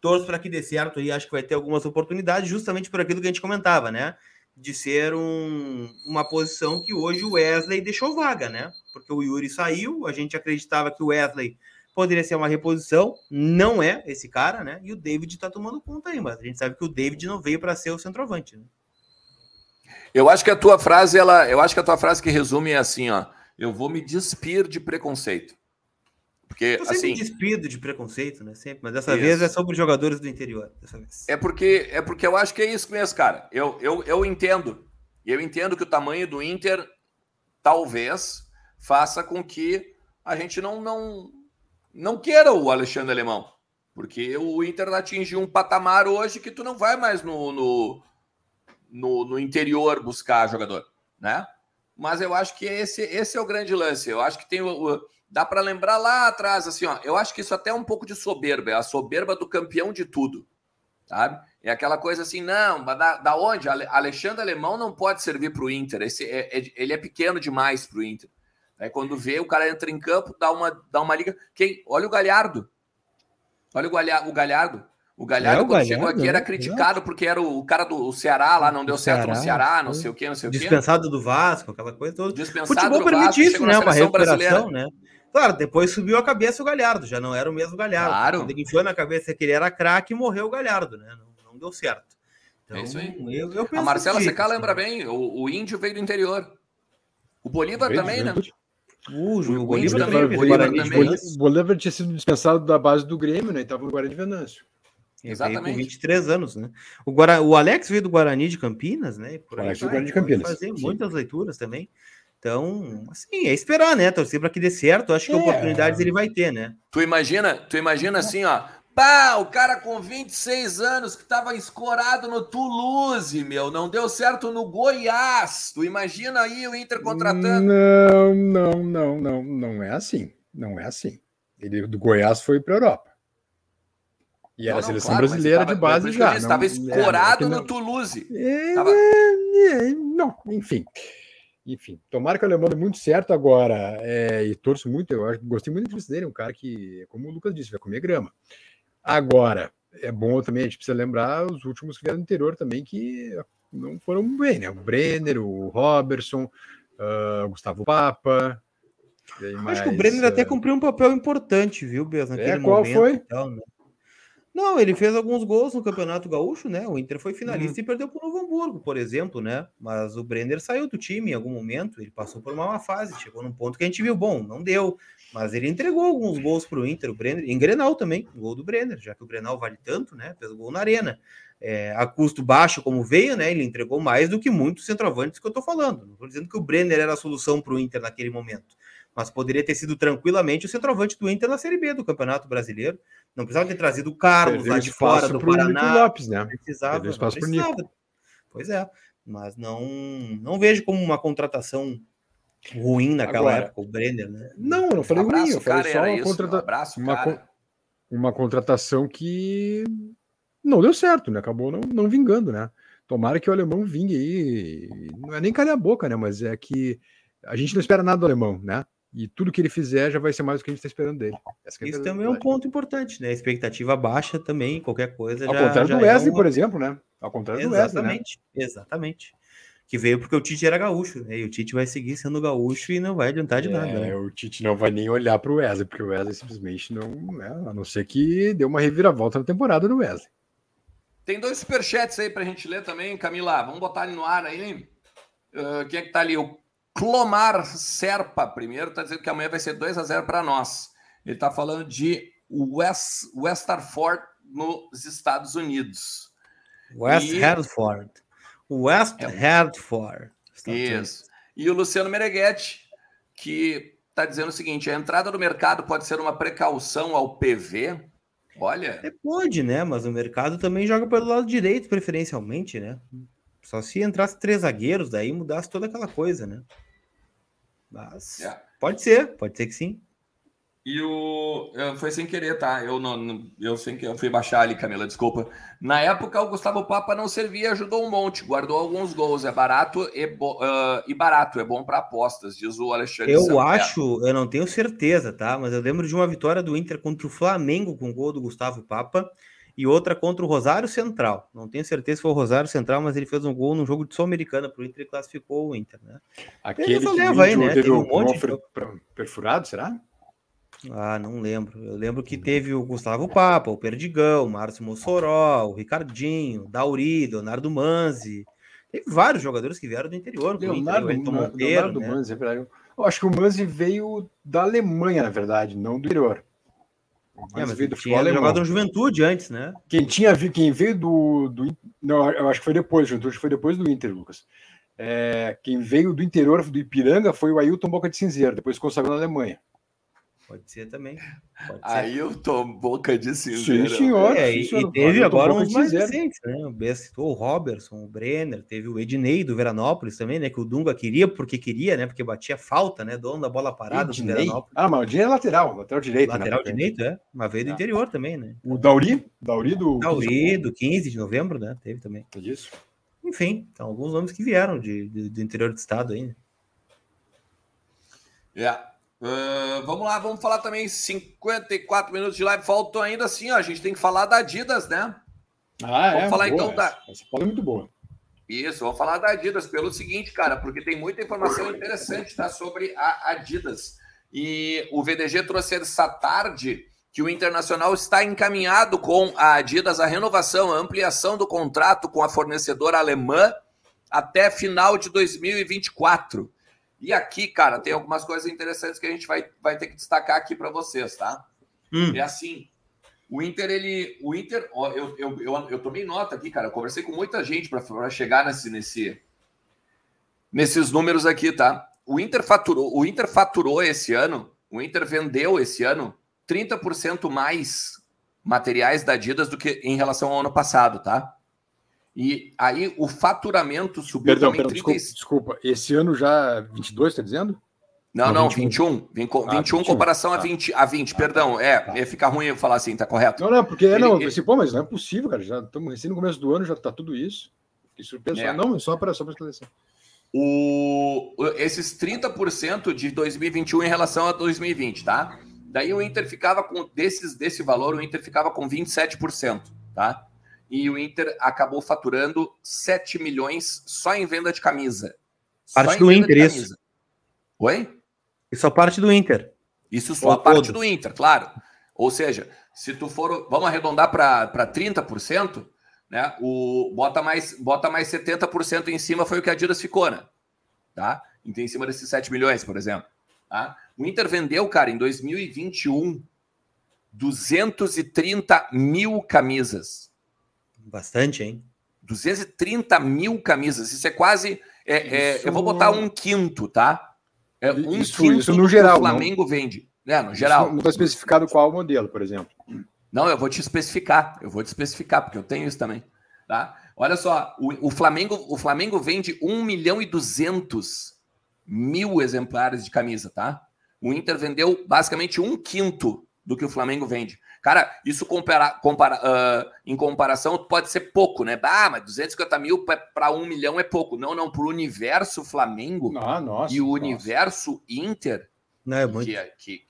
[SPEAKER 3] torço para que dê certo e acho que vai ter algumas oportunidades, justamente por aquilo que a gente comentava, né? De ser um, uma posição que hoje o Wesley deixou vaga, né? Porque o Yuri saiu, a gente acreditava que o Wesley poderia ser uma reposição, não é esse cara, né? E o David está tomando conta aí, mas a gente sabe que o David não veio para ser o centroavante, né?
[SPEAKER 1] Eu acho que a tua frase, ela, eu acho que a tua frase que resume é assim, ó, eu vou me despir de preconceito. Porque,
[SPEAKER 3] eu assim, despido de preconceito, né? Sempre, mas dessa isso. vez é sobre jogadores do interior.
[SPEAKER 1] É porque é porque eu acho que é isso mesmo, cara. Eu, eu, eu entendo. Eu entendo que o tamanho do Inter talvez faça com que a gente não, não, não queira o Alexandre Alemão. Porque o Inter atingiu um patamar hoje que tu não vai mais no, no, no, no interior buscar jogador, né? Mas eu acho que esse, esse é o grande lance. Eu acho que tem o, o dá para lembrar lá atrás, assim, ó. Eu acho que isso até é um pouco de soberba, é a soberba do campeão de tudo, sabe? É aquela coisa assim, não, da, da onde? Alexandre Alemão não pode servir para o Inter, esse é, é, ele é pequeno demais para o Inter. Aí quando vê, o cara entra em campo, dá uma, dá uma liga. Quem? Olha o Galhardo. Olha o Galhardo. O Galhardo, o Galhardo, é, o quando Galhardo, chegou aqui, era né? criticado porque era o, cara do Ceará lá, não deu certo Ceará, no Ceará, não sei o que, não sei
[SPEAKER 3] o que. Dispensado do Vasco, aquela coisa toda. Dispensado Futebol permite isso, né? Uma recuperação, né? Claro, depois subiu a cabeça o Galhardo, já não era o mesmo Galhardo. Claro. Quando ele enfiou na cabeça que ele era craque, morreu o Galhardo, né? Não, não deu certo.
[SPEAKER 1] Então, é isso aí. Eu, eu a Marcela Seca lembra bem, o, o, índio veio do interior. O Bolívar veio, também, veio. né?
[SPEAKER 2] Uh, o, o Bolívar também. O Bolívar, o Bolívar tinha sido dispensado da base do Grêmio, né? E estava no Guarani de Venâncio.
[SPEAKER 3] Exatamente. Veio com 23 anos, né? O, Guara... o Alex veio do Guarani de Campinas, né?
[SPEAKER 2] Por o Alex do Guarani de Campinas.
[SPEAKER 3] Fazer muitas leituras também. Então, assim, é esperar, né? Torcer para que dê certo. Acho que é. oportunidades ele vai ter, né?
[SPEAKER 1] Tu imagina, tu imagina assim, ó. Pá, o cara com 26 anos que estava escorado no Toulouse, meu, não deu certo no Goiás. Tu imagina aí o Inter contratando?
[SPEAKER 2] Não, não, não, não, não é assim. Não é assim. Ele do Goiás foi para Europa. E era a seleção claro, brasileira tava, de base já.
[SPEAKER 1] Estava escorado é, no Toulouse.
[SPEAKER 2] É, tava... é, não, enfim. Enfim, tomara que o alemão dê muito certo agora. É, e torço muito, eu acho, gostei muito da entrevista dele, um cara que, como o Lucas disse, vai comer grama. Agora, é bom também, a gente precisa lembrar os últimos que vieram do interior também, que não foram bem, né? O Brenner, o Robertson, uh, o Gustavo Papa.
[SPEAKER 3] Mais, Acho que o Brenner uh... até cumpriu um papel importante, viu, Bess?
[SPEAKER 2] É, qual foi?
[SPEAKER 3] Tal, né? Não, ele fez alguns gols no Campeonato Gaúcho, né? O Inter foi finalista uhum. e perdeu para o Novo Hamburgo, por exemplo, né? Mas o Brenner saiu do time em algum momento, ele passou por uma má fase, chegou num ponto que a gente viu, bom, não deu, mas ele entregou alguns gols para o Inter, o Brenner, em Grenal também, o gol do Brenner, já que o Grenal vale tanto, né? Fez o gol na arena. É, a custo baixo como veio, né? Ele entregou mais do que muitos centroavantes que eu tô falando. Não estou dizendo que o Brenner era a solução para o Inter naquele momento mas poderia ter sido tranquilamente o centroavante do Inter na Série B do Campeonato Brasileiro. Não precisava ter trazido o Carlos Perdeu lá de fora do Paraná.
[SPEAKER 2] Lopes, né?
[SPEAKER 3] Precisava, Perdeu espaço para Nico. Pois é, mas não, não vejo como uma contratação ruim naquela Agora, época, o Brenner, né?
[SPEAKER 2] Não, eu não falei ruim, eu falei só uma, contrata... abraço, uma, uma contratação que não deu certo, né? Acabou não, não vingando, né? Tomara que o alemão vingue aí. Não é nem calhar a boca, né? Mas é que a gente não espera nada do alemão, né? E tudo que ele fizer já vai ser mais do que a gente está esperando dele.
[SPEAKER 3] É Isso também é um ponto importante, né? expectativa baixa também, qualquer coisa.
[SPEAKER 2] Ao já, contrário já do Wesley, é uma... por exemplo, né? Ao contrário
[SPEAKER 3] exatamente, do Wesley. Né? Exatamente. Que veio porque o Tite era gaúcho, né? E o Tite vai seguir sendo gaúcho e não vai adiantar de é, nada. Né?
[SPEAKER 2] O Tite não vai nem olhar para o Wesley, porque o Wesley simplesmente não. Né? A não ser que deu uma reviravolta na temporada do Wesley.
[SPEAKER 1] Tem dois superchats aí para a gente ler também, Camila. Vamos botar ele no ar aí. Uh, quem é que tá ali? O Clomar Serpa, primeiro, está dizendo que amanhã vai ser 2 a 0 para nós. Ele está falando de West, Westerford nos Estados Unidos.
[SPEAKER 3] West e... Hertford. West é. Hertford.
[SPEAKER 1] Isso. E o Luciano Meneghetti, que está dizendo o seguinte: a entrada no mercado pode ser uma precaução ao PV. Olha.
[SPEAKER 3] É, pode, né? Mas o mercado também joga pelo lado direito, preferencialmente, né? Só se entrasse três zagueiros, daí mudasse toda aquela coisa, né? Mas é. pode ser, pode ser que sim.
[SPEAKER 1] E o. Foi sem querer, tá? Eu não. Eu sem que eu fui baixar ali, Camila, desculpa. Na época, o Gustavo Papa não servia, ajudou um monte, guardou alguns gols. É barato e, bo... uh, e barato, é bom para apostas, diz o Alexandre.
[SPEAKER 3] Eu acho, eu não tenho certeza, tá? Mas eu lembro de uma vitória do Inter contra o Flamengo com o gol do Gustavo Papa e outra contra o Rosário Central. Não tenho certeza se foi o Rosário Central, mas ele fez um gol no jogo de Sul-Americana para o Inter e classificou o Inter, né?
[SPEAKER 2] Aquele que leva aí, né? Teve um monte de... perfurado, será?
[SPEAKER 3] Ah, não lembro. Eu lembro que teve o Gustavo Papa, o Perdigão, o Márcio Mossoró, o Ricardinho, o Dauri, Leonardo Manzi. Teve vários jogadores que vieram do interior.
[SPEAKER 2] Leonardo, Inter, Monteiro, Leonardo né? Manzi, é verdade. Eu acho que o Manzi veio da Alemanha, na verdade, não do interior.
[SPEAKER 3] É, mas veio do tinha jogado no Juventude antes, né?
[SPEAKER 2] Quem tinha quem veio do, do não, eu acho que foi depois, Juventude foi depois do Inter, Lucas. É, quem veio do interior do Ipiranga foi o Ailton Boca de Cinzeiro, depois consagrou na Alemanha.
[SPEAKER 3] Pode ser também. Pode
[SPEAKER 1] ser. Ailton Boca de Cinzeiro.
[SPEAKER 3] Sim, senhor. É, sim, senhor. E, teve agora uns mais recentes, né? O citou o Robertson, o Brenner, teve o Ednei do Veranópolis também, né? Que o Dunga queria porque queria, né? Porque batia falta, né? Dono da bola parada
[SPEAKER 2] Ednei? do Veranópolis. Ah, mas o Ednei é lateral, lateral direito.
[SPEAKER 3] Né, lateral né? direito, é. Mas veio do ah. interior também, né?
[SPEAKER 2] O Dauri? Dauri do.
[SPEAKER 3] Dauri, do 15 de novembro, né? Teve também.
[SPEAKER 2] É disso.
[SPEAKER 3] Enfim, então, alguns nomes que vieram de, de do interior do estado aí, né?
[SPEAKER 1] Yeah. Uh, vamos lá, vamos falar também 54 minutos de live. Faltou ainda assim, ó. A gente tem que falar da Adidas, né?
[SPEAKER 2] Ah,
[SPEAKER 1] vamos
[SPEAKER 2] é,
[SPEAKER 1] falar então essa.
[SPEAKER 2] da. Essa é muito boa.
[SPEAKER 1] Isso, vamos falar da Adidas pelo seguinte, cara, porque tem muita informação interessante tá, sobre a Adidas. E o VDG trouxe essa tarde que o Internacional está encaminhado com a Adidas a renovação, a ampliação do contrato com a fornecedora alemã até final de 2024. E aqui, cara, tem algumas coisas interessantes que a gente vai, vai ter que destacar aqui para vocês, tá? Hum. É assim, o Inter, ele. O Inter, ó, eu, eu, eu, eu tomei nota aqui, cara. Eu conversei com muita gente para chegar nesse, nesse, nesses números aqui, tá? O Inter faturou, o Inter faturou esse ano, o Inter vendeu esse ano 30% mais materiais da Adidas do que em relação ao ano passado, tá? E aí o faturamento subiu
[SPEAKER 2] perdão, também. Perdão, 30... desculpa, desculpa, esse ano já 22, está dizendo?
[SPEAKER 1] Não, não, 21. 21, ah, 21 comparação a 20, a 20, ah, perdão. Tá, é, tá. fica ruim eu falar assim, tá correto?
[SPEAKER 2] Não, não, porque ele, não, ele... pô, mas não é possível, cara. Já estamos recém no começo do ano, já tá tudo isso. Que surpresa. É. Não, só para só esclarecer.
[SPEAKER 1] o, esses 30% de 2021 em relação a 2020, tá? Daí o Inter ficava com desses desse valor, o Inter ficava com 27%, tá? E o Inter acabou faturando 7 milhões só em venda de camisa.
[SPEAKER 3] Parte do Inter, isso.
[SPEAKER 1] Oi?
[SPEAKER 3] Isso é parte do Inter.
[SPEAKER 1] Isso só a parte do Inter, claro. Ou seja, se tu for, vamos arredondar para 30%, né? O bota mais bota mais 70% em cima foi o que a Adidas ficou, né? Tá? Então em cima desses 7 milhões, por exemplo, tá? O Inter vendeu, cara, em 2021 230 mil camisas.
[SPEAKER 3] Bastante, hein?
[SPEAKER 1] 230 mil camisas. Isso é quase. É, é, isso... eu vou botar um quinto, tá? É um
[SPEAKER 2] isso, quinto isso no geral.
[SPEAKER 1] o Flamengo não... vende. É, no geral.
[SPEAKER 2] não está especificado qual modelo, por exemplo.
[SPEAKER 1] Não, eu vou te especificar. Eu vou te especificar, porque eu tenho isso também. Tá? Olha só, o, o Flamengo, o Flamengo vende 1 milhão e 200 mil exemplares de camisa, tá? O Inter vendeu basicamente um quinto do que o Flamengo vende. Cara, isso compara, compara, uh, em comparação pode ser pouco, né? Ah, mas 250 mil para um milhão é pouco. Não, não, para o universo Flamengo
[SPEAKER 2] ah, nossa,
[SPEAKER 1] e o nossa. universo Inter,
[SPEAKER 3] não, é muito...
[SPEAKER 1] que, é, que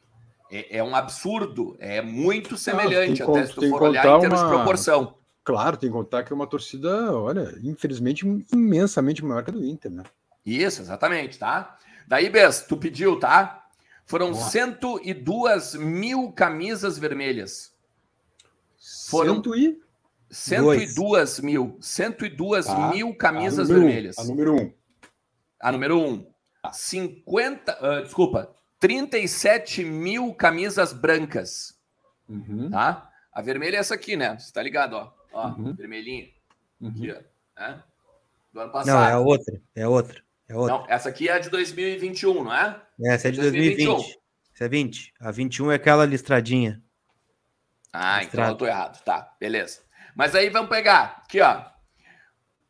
[SPEAKER 1] é, é, um absurdo, é muito semelhante, até se tu for olhar em termos uma... de proporção.
[SPEAKER 2] Claro, tem que contar que é uma torcida, olha, infelizmente imensamente maior que a do Inter, né?
[SPEAKER 1] Isso, exatamente, tá? Daí, Bess, tu pediu, tá? Foram Nossa. 102 mil camisas vermelhas.
[SPEAKER 2] Foram Cento e...
[SPEAKER 1] 102 mil. 102 tá. mil camisas a vermelhas.
[SPEAKER 2] Um. A número 1. Um.
[SPEAKER 1] A número 1. Um. 50. Uh, desculpa. 37 mil camisas brancas. Uhum. Tá? A vermelha é essa aqui, né? Você tá ligado, ó. Ó, uhum. vermelhinha. Uhum. Aqui, ó. Né?
[SPEAKER 3] Do ano passado. Não, é a outra. É a outra. É outra. Não,
[SPEAKER 1] essa aqui é a de 2021, não é?
[SPEAKER 3] Essa é de 2020. 2021. Essa é 20. A 21 é aquela listradinha.
[SPEAKER 1] Ah, então eu tô errado. Tá, beleza. Mas aí vamos pegar. Aqui, ó.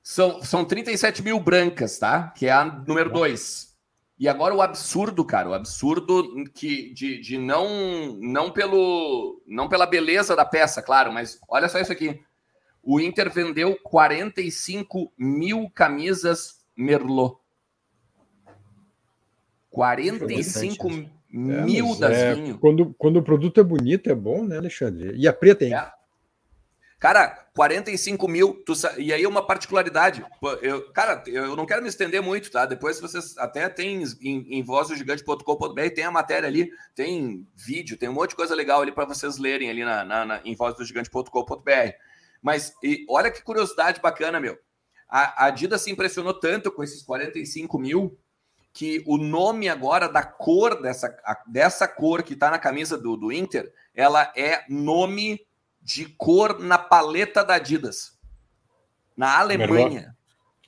[SPEAKER 1] São, são 37 mil brancas, tá? Que é a número 2. E agora o absurdo, cara, o absurdo que de, de não não pelo não pela beleza da peça, claro, mas olha só isso aqui. O Inter vendeu 45 mil camisas Merlot. 45 é, mil é, das
[SPEAKER 2] é,
[SPEAKER 1] vinho.
[SPEAKER 2] Quando, quando o produto é bonito, é bom, né, Alexandre? E a preta, hein? É.
[SPEAKER 1] Cara, 45 mil. Tu, e aí uma particularidade. Eu, cara, eu não quero me estender muito, tá? Depois vocês até tem em, em vozdogigante.com.br, tem a matéria ali, tem vídeo, tem um monte de coisa legal ali para vocês lerem ali na, na, na, em vozdogigante.com.br. Mas e, olha que curiosidade bacana, meu. A, a Adidas se impressionou tanto com esses 45 mil que o nome agora da cor dessa, dessa cor que está na camisa do, do Inter, ela é nome de cor na paleta da Adidas. Na Alemanha.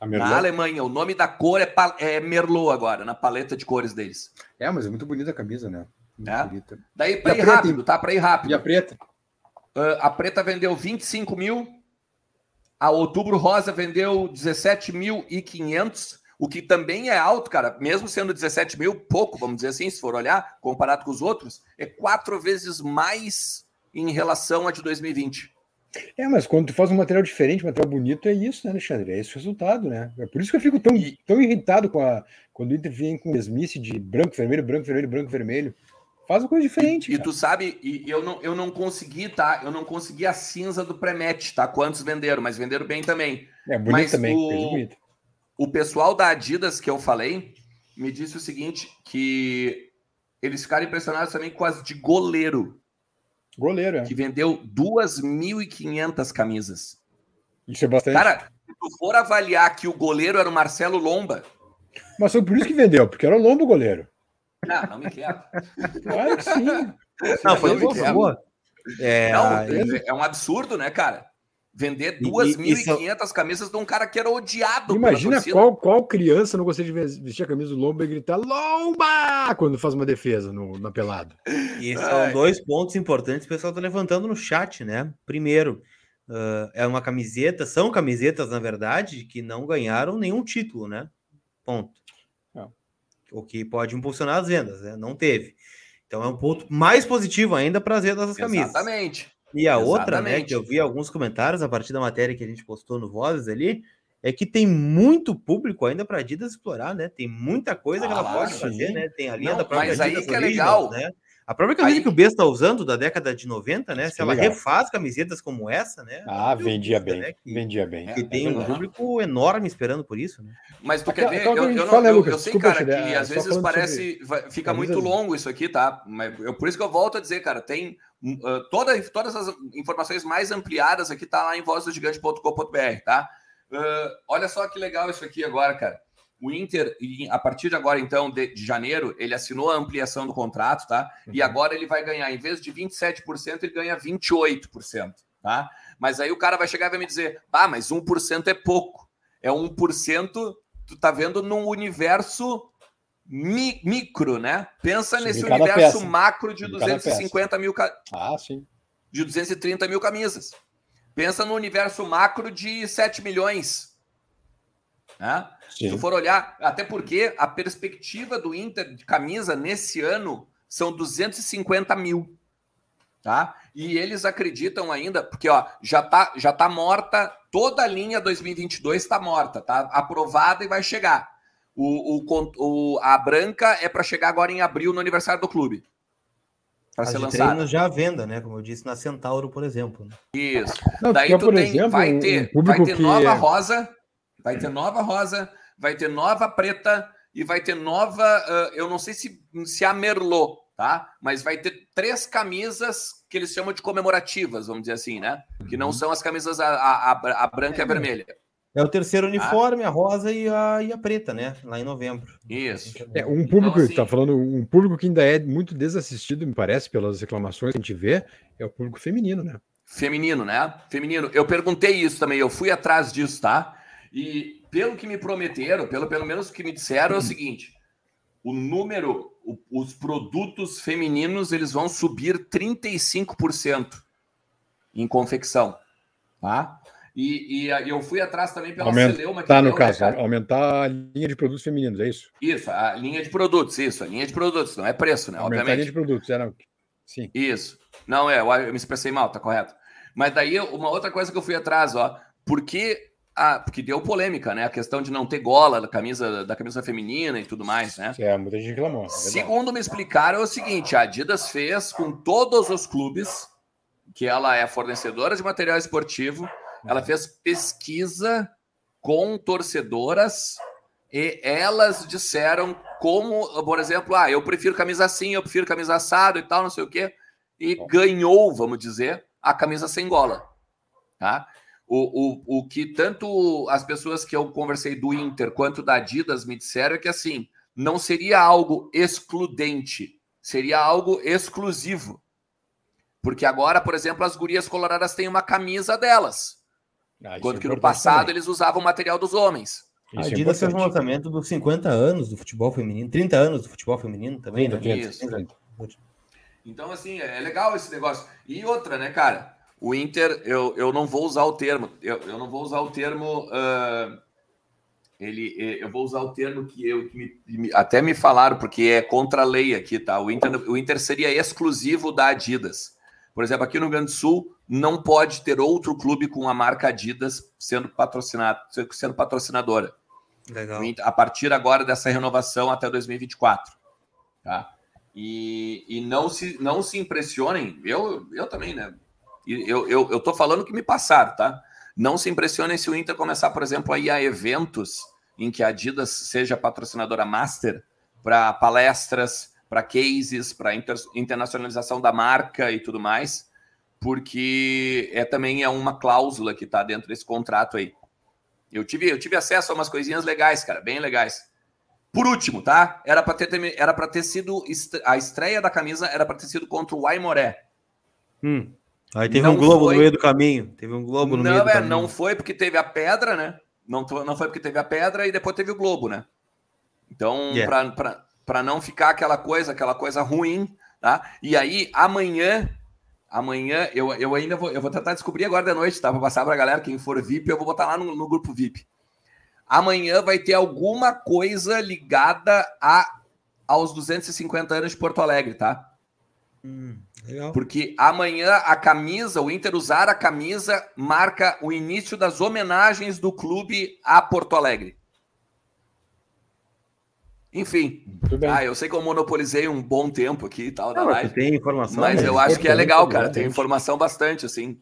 [SPEAKER 1] Na Alemanha, o nome da cor é, é, Merlot agora, na paleta de cores deles.
[SPEAKER 2] É, mas é muito bonita a camisa, né? Muito
[SPEAKER 1] é. bonita. Daí para ir preta, rápido, tá? Para ir rápido.
[SPEAKER 2] E a preta?
[SPEAKER 1] Uh, a preta vendeu 25 mil. A outubro rosa vendeu 17.500 o que também é alto, cara, mesmo sendo 17 mil, pouco, vamos dizer assim, se for olhar, comparado com os outros, é quatro vezes mais em relação a de 2020.
[SPEAKER 2] É, mas quando tu faz um material diferente, um material bonito, é isso, né, Alexandre? É esse o resultado, né? É por isso que eu fico tão, e... tão irritado com a, quando o Inter vem com mesmice de branco, vermelho, branco, vermelho, branco, vermelho. Faz uma coisa diferente.
[SPEAKER 1] E, e tu sabe, e eu não, eu não consegui, tá? Eu não consegui a cinza do pré-match, tá? Quantos venderam, mas venderam bem também.
[SPEAKER 2] É bonito
[SPEAKER 1] mas
[SPEAKER 2] também,
[SPEAKER 1] o... bonito. O pessoal da Adidas que eu falei me disse o seguinte: que eles ficaram impressionados também com as de goleiro.
[SPEAKER 2] Goleiro, é.
[SPEAKER 1] Que vendeu 2.500 camisas.
[SPEAKER 2] Isso é bastante.
[SPEAKER 1] Cara, se tu for avaliar que o goleiro era o Marcelo Lomba.
[SPEAKER 2] Mas foi por isso que vendeu, porque era o Lomba o goleiro.
[SPEAKER 1] Não, não me quero.
[SPEAKER 2] Claro que sim.
[SPEAKER 3] Não, foi.
[SPEAKER 1] É, não, é, é um absurdo, né, cara? Vender 2.500 camisas de um cara que era odiado
[SPEAKER 2] Imagina qual, qual criança não gostaria de vestir a camisa do Lomba e gritar Lomba quando faz uma defesa no, na pelada.
[SPEAKER 3] E são dois pontos importantes que o pessoal está levantando no chat, né? Primeiro, uh, é uma camiseta, são camisetas, na verdade, que não ganharam nenhum título, né? Ponto. Não. O que pode impulsionar as vendas, né? Não teve. Então é um ponto mais positivo ainda para as vendas das camisas.
[SPEAKER 1] Exatamente.
[SPEAKER 3] E a Exatamente. outra, né, que eu vi alguns comentários a partir da matéria que a gente postou no Vozes ali, é que tem muito público ainda para Adidas explorar, né? Tem muita coisa que ela ah, pode sim. fazer, né? Tem a linha Não, da própria
[SPEAKER 1] mas Adidas aí que é legal,
[SPEAKER 3] né? A própria camisa aí... que o B está usando da década de 90, né? Se ela legal. refaz camisetas como essa, né?
[SPEAKER 2] Ah, vendia bem. Né? Que, vendia bem.
[SPEAKER 3] Que é, tem é um público enorme esperando por isso, né?
[SPEAKER 1] Mas tu quer ver? Eu, eu, não, eu, eu sei, cara, que às vezes parece. Sobre... Fica muito longo isso aqui, tá? Mas eu, por isso que eu volto a dizer, cara, tem. Uh, toda, todas as informações mais ampliadas aqui tá lá em vozdogigante.com.br, tá? Uh, olha só que legal isso aqui agora, cara. O Inter, a partir de agora, então, de, de janeiro, ele assinou a ampliação do contrato, tá? Uhum. E agora ele vai ganhar, em vez de 27%, ele ganha 28%, tá? Mas aí o cara vai chegar e vai me dizer, ah, mas 1% é pouco. É 1%, tu tá vendo, num universo mi, micro, né? Pensa sim, nesse universo peça. macro de, de 250 mil...
[SPEAKER 2] Ah, sim.
[SPEAKER 1] De 230 mil camisas. Pensa no universo macro de 7 milhões. Né? Se tu for olhar, até porque a perspectiva do Inter de camisa nesse ano são 250 mil. Tá? E eles acreditam ainda, porque ó, já tá, já tá morta, toda a linha 2022 está morta, tá aprovada e vai chegar. O, o, o a branca é para chegar agora em abril no aniversário do clube.
[SPEAKER 3] Para ser lançada. já à venda, né? Como eu disse na Centauro, por exemplo. Né?
[SPEAKER 1] Isso. Não, Daí tu tem, exemplo, vai ter, um vai ter que... nova rosa, vai ter nova rosa, vai ter nova preta e vai ter nova. Uh, eu não sei se, se a Merlot, tá? Mas vai ter três camisas que eles chamam de comemorativas, vamos dizer assim, né? Que não uhum. são as camisas a, a, a branca e a vermelha.
[SPEAKER 3] É o terceiro ah. uniforme, ah. a rosa e a, e a preta, né? Lá em novembro.
[SPEAKER 1] Isso.
[SPEAKER 2] É, um público, então, assim, tá falando, um público que ainda é muito desassistido, me parece, pelas reclamações que a gente vê, é o público feminino, né?
[SPEAKER 1] Feminino, né? Feminino. Eu perguntei isso também, eu fui atrás disso, tá? E pelo que me prometeram, pelo, pelo menos o que me disseram, é o seguinte: o número, o, os produtos femininos, eles vão subir 35% em confecção, tá? E, e, eu fui atrás também pela
[SPEAKER 2] Aumentar, Celeuma. Tá, no deu, caso, né, aumentar a linha de produtos femininos, é isso?
[SPEAKER 1] Isso, a linha de produtos, isso, a linha de produtos, não é preço, né?
[SPEAKER 2] Aumentar obviamente. a linha de produtos, é, não.
[SPEAKER 1] Sim. Isso. Não, é, eu me expressei mal, tá correto. Mas daí, uma outra coisa que eu fui atrás, ó, porque ah, porque deu polêmica, né? A questão de não ter gola da camisa, da camisa feminina e tudo mais, né?
[SPEAKER 2] É, muita gente reclamou. É
[SPEAKER 1] Segundo me explicaram, é o seguinte: a Adidas fez com todos os clubes que ela é fornecedora de material esportivo, ela fez pesquisa com torcedoras e elas disseram como, por exemplo, ah, eu prefiro camisa assim, eu prefiro camisa assado e tal, não sei o quê, e ganhou, vamos dizer, a camisa sem gola, tá? O, o, o que tanto as pessoas que eu conversei do Inter quanto da Adidas me disseram é que assim não seria algo excludente, seria algo exclusivo. Porque agora, por exemplo, as gurias coloradas têm uma camisa delas. Ah, enquanto é que no passado também. eles usavam o material dos homens.
[SPEAKER 3] A Adidas fez um lançamento dos 50 anos do futebol feminino, 30 anos do futebol feminino também. Né? Isso.
[SPEAKER 1] Então, assim, é legal esse negócio. E outra, né, cara? O Inter, eu, eu não vou usar o termo, eu, eu não vou usar o termo. Uh, ele, eu vou usar o termo que eu que me, até me falaram, porque é contra a lei aqui, tá? O Inter, o Inter seria exclusivo da Adidas. Por exemplo, aqui no Rio Grande do Sul, não pode ter outro clube com a marca Adidas sendo patrocinado, sendo patrocinadora. Legal. A partir agora dessa renovação até 2024. Tá? E, e não, se, não se impressionem, eu, eu também, né? Eu, eu, eu tô falando que me passaram, tá? Não se impressionem se o Inter começar, por exemplo, a ir a eventos em que a Adidas seja patrocinadora master para palestras, para cases, para inter, internacionalização da marca e tudo mais, porque é também é uma cláusula que está dentro desse contrato aí. Eu tive, eu tive acesso a umas coisinhas legais, cara, bem legais. Por último, tá? Era para ter, era ter sido a estreia da camisa era para ter sido contra o Aimoré.
[SPEAKER 3] Hum. Aí teve não um globo foi... no meio do caminho. Teve um globo no
[SPEAKER 1] não,
[SPEAKER 3] meio do
[SPEAKER 1] é,
[SPEAKER 3] caminho.
[SPEAKER 1] Não foi porque teve a pedra, né? Não, não foi porque teve a pedra e depois teve o globo, né? Então, yeah. para não ficar aquela coisa, aquela coisa ruim, tá? E aí, amanhã, amanhã, eu, eu ainda vou, eu vou tentar descobrir agora da noite, tá? Vou passar pra galera, quem for VIP, eu vou botar lá no, no grupo VIP. Amanhã vai ter alguma coisa ligada a, aos 250 anos de Porto Alegre, tá?
[SPEAKER 3] Hum,
[SPEAKER 1] Legal. Porque amanhã a camisa, o Inter usar a camisa, marca o início das homenagens do clube a Porto Alegre. Enfim. Ah, eu sei que eu monopolizei um bom tempo aqui e tal
[SPEAKER 3] da live. Tem informação.
[SPEAKER 1] Mas eu acho que é legal, cara. Tem informação bastante, assim.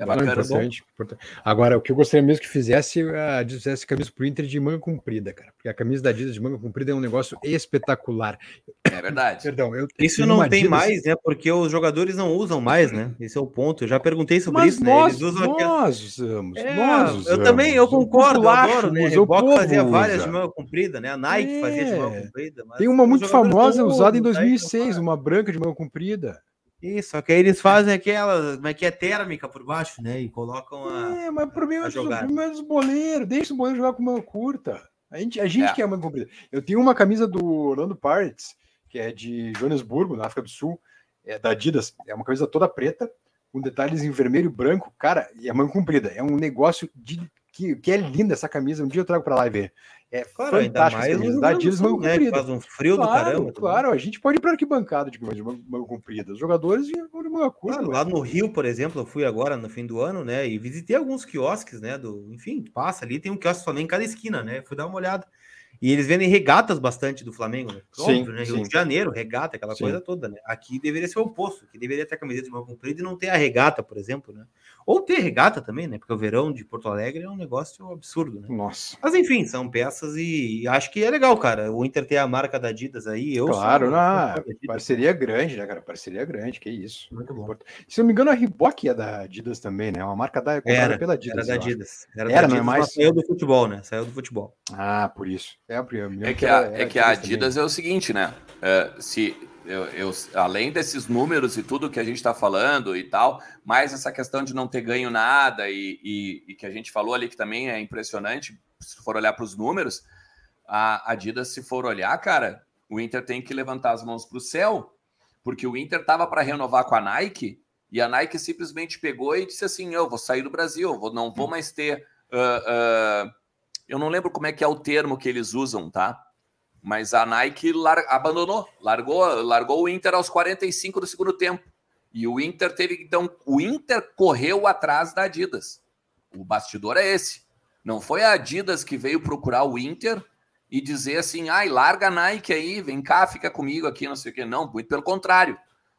[SPEAKER 2] É bacana. Importante, importante. Agora, o que eu gostaria mesmo que fizesse, a Adidas fizesse camisa pro Inter de manga comprida, cara. Porque a camisa da Adidas de manga comprida é um negócio espetacular.
[SPEAKER 1] É verdade.
[SPEAKER 3] Perdão, eu Isso não tem Adidas... mais, né? Porque os jogadores não usam mais, né? Esse é o ponto. Eu já perguntei sobre
[SPEAKER 2] Mas
[SPEAKER 3] isso,
[SPEAKER 2] nós, né? Eles usam nós usamos, é, nós usamos.
[SPEAKER 3] Eu também, eu concordo, eu adoro, né? O Reebok fazia várias de manga comprida, né? A Nike é. fazia de manga comprida.
[SPEAKER 2] tem uma muito famosa usada em 2006, uma branca de manga comprida.
[SPEAKER 3] Isso, só que aí eles fazem aquela, como é que é térmica por baixo, né? E colocam a.
[SPEAKER 2] É, mas o problema, é jogar. o problema é dos boleiros, deixa o boleiro jogar com mão curta. A gente, a gente é. quer manga comprida. Eu tenho uma camisa do Orlando Pirates, que é de Joanesburgo, na África do Sul, é da Adidas, é uma camisa toda preta, com detalhes em vermelho e branco, cara, e a manga comprida. É um negócio de que, que é linda essa camisa. Um dia eu trago para lá e ver. É claro. Ainda mais
[SPEAKER 3] manga né, comprida. Faz um frio
[SPEAKER 2] claro,
[SPEAKER 3] do caramba.
[SPEAKER 2] Claro, também. a gente pode ir para arquibancada de manga comprida. Os jogadores de manga curta.
[SPEAKER 3] Claro, lá no Rio, por exemplo, eu fui agora no fim do ano, né? E visitei alguns quiosques, né? Do, enfim, passa ali, tem um quiosque só em cada esquina, né? Fui dar uma olhada. E eles vendem regatas bastante do Flamengo, né?
[SPEAKER 2] Sim, Óbvio, né?
[SPEAKER 3] Rio de Janeiro, regata, aquela sim. coisa toda, né? Aqui deveria ser o oposto, que deveria ter a camiseta de manga comprida e não ter a regata, por exemplo, né? Ou ter regata também, né? Porque o verão de Porto Alegre é um negócio absurdo, né?
[SPEAKER 2] Nossa.
[SPEAKER 3] Mas enfim, são peças e acho que é legal, cara. O Inter ter a marca da Adidas aí, eu
[SPEAKER 2] Claro, sou, na parceria grande, né, cara? Parceria grande, que isso. Muito bom. Se eu não me engano, a Reebok é da Adidas também, né? É uma marca da
[SPEAKER 3] era, pela Adidas. Era da Adidas.
[SPEAKER 2] Era, era da Adidas, não é mais
[SPEAKER 3] saiu do futebol, né? Saiu do futebol.
[SPEAKER 2] Ah, por isso.
[SPEAKER 1] É, é que, a, é que a Adidas também. é o seguinte, né? Uh, se eu, eu, além desses números e tudo que a gente está falando e tal, mais essa questão de não ter ganho nada e, e, e, que a gente falou ali que também é impressionante, se for olhar para os números, a Adidas, se for olhar, cara, o Inter tem que levantar as mãos para o céu, porque o Inter estava para renovar com a Nike e a Nike simplesmente pegou e disse assim: eu vou sair do Brasil, vou, não vou mais ter. Uh, uh, eu não lembro como é que é o termo que eles usam, tá? Mas a Nike lar abandonou, largou, largou o Inter aos 45 do segundo tempo. E o Inter teve, então, o Inter correu atrás da Adidas. O bastidor é esse. Não foi a Adidas que veio procurar o Inter e dizer assim: ai, larga a Nike aí, vem cá, fica comigo aqui, não sei o quê. Não, muito pelo contrário.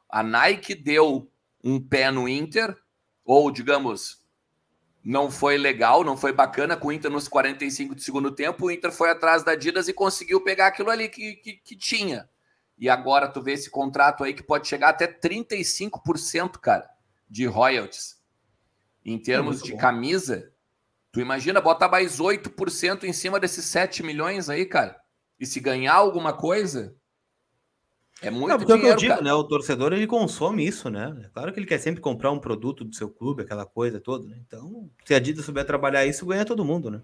[SPEAKER 1] A Nike deu um pé no Inter, ou digamos, não foi legal, não foi bacana com o Inter nos 45 de segundo tempo. O Inter foi atrás da Adidas e conseguiu pegar aquilo ali que, que, que tinha. E agora tu vê esse contrato aí que pode chegar até 35%, cara, de royalties. Em termos é de bom. camisa, tu imagina botar mais 8% em cima desses 7 milhões aí, cara. E se ganhar alguma coisa, é muito não,
[SPEAKER 3] dinheiro, eu digo, né? O torcedor ele consome isso, né? É claro que ele quer sempre comprar um produto do seu clube, aquela coisa toda, né? Então, se a Adidas souber trabalhar isso, ganha todo mundo, né?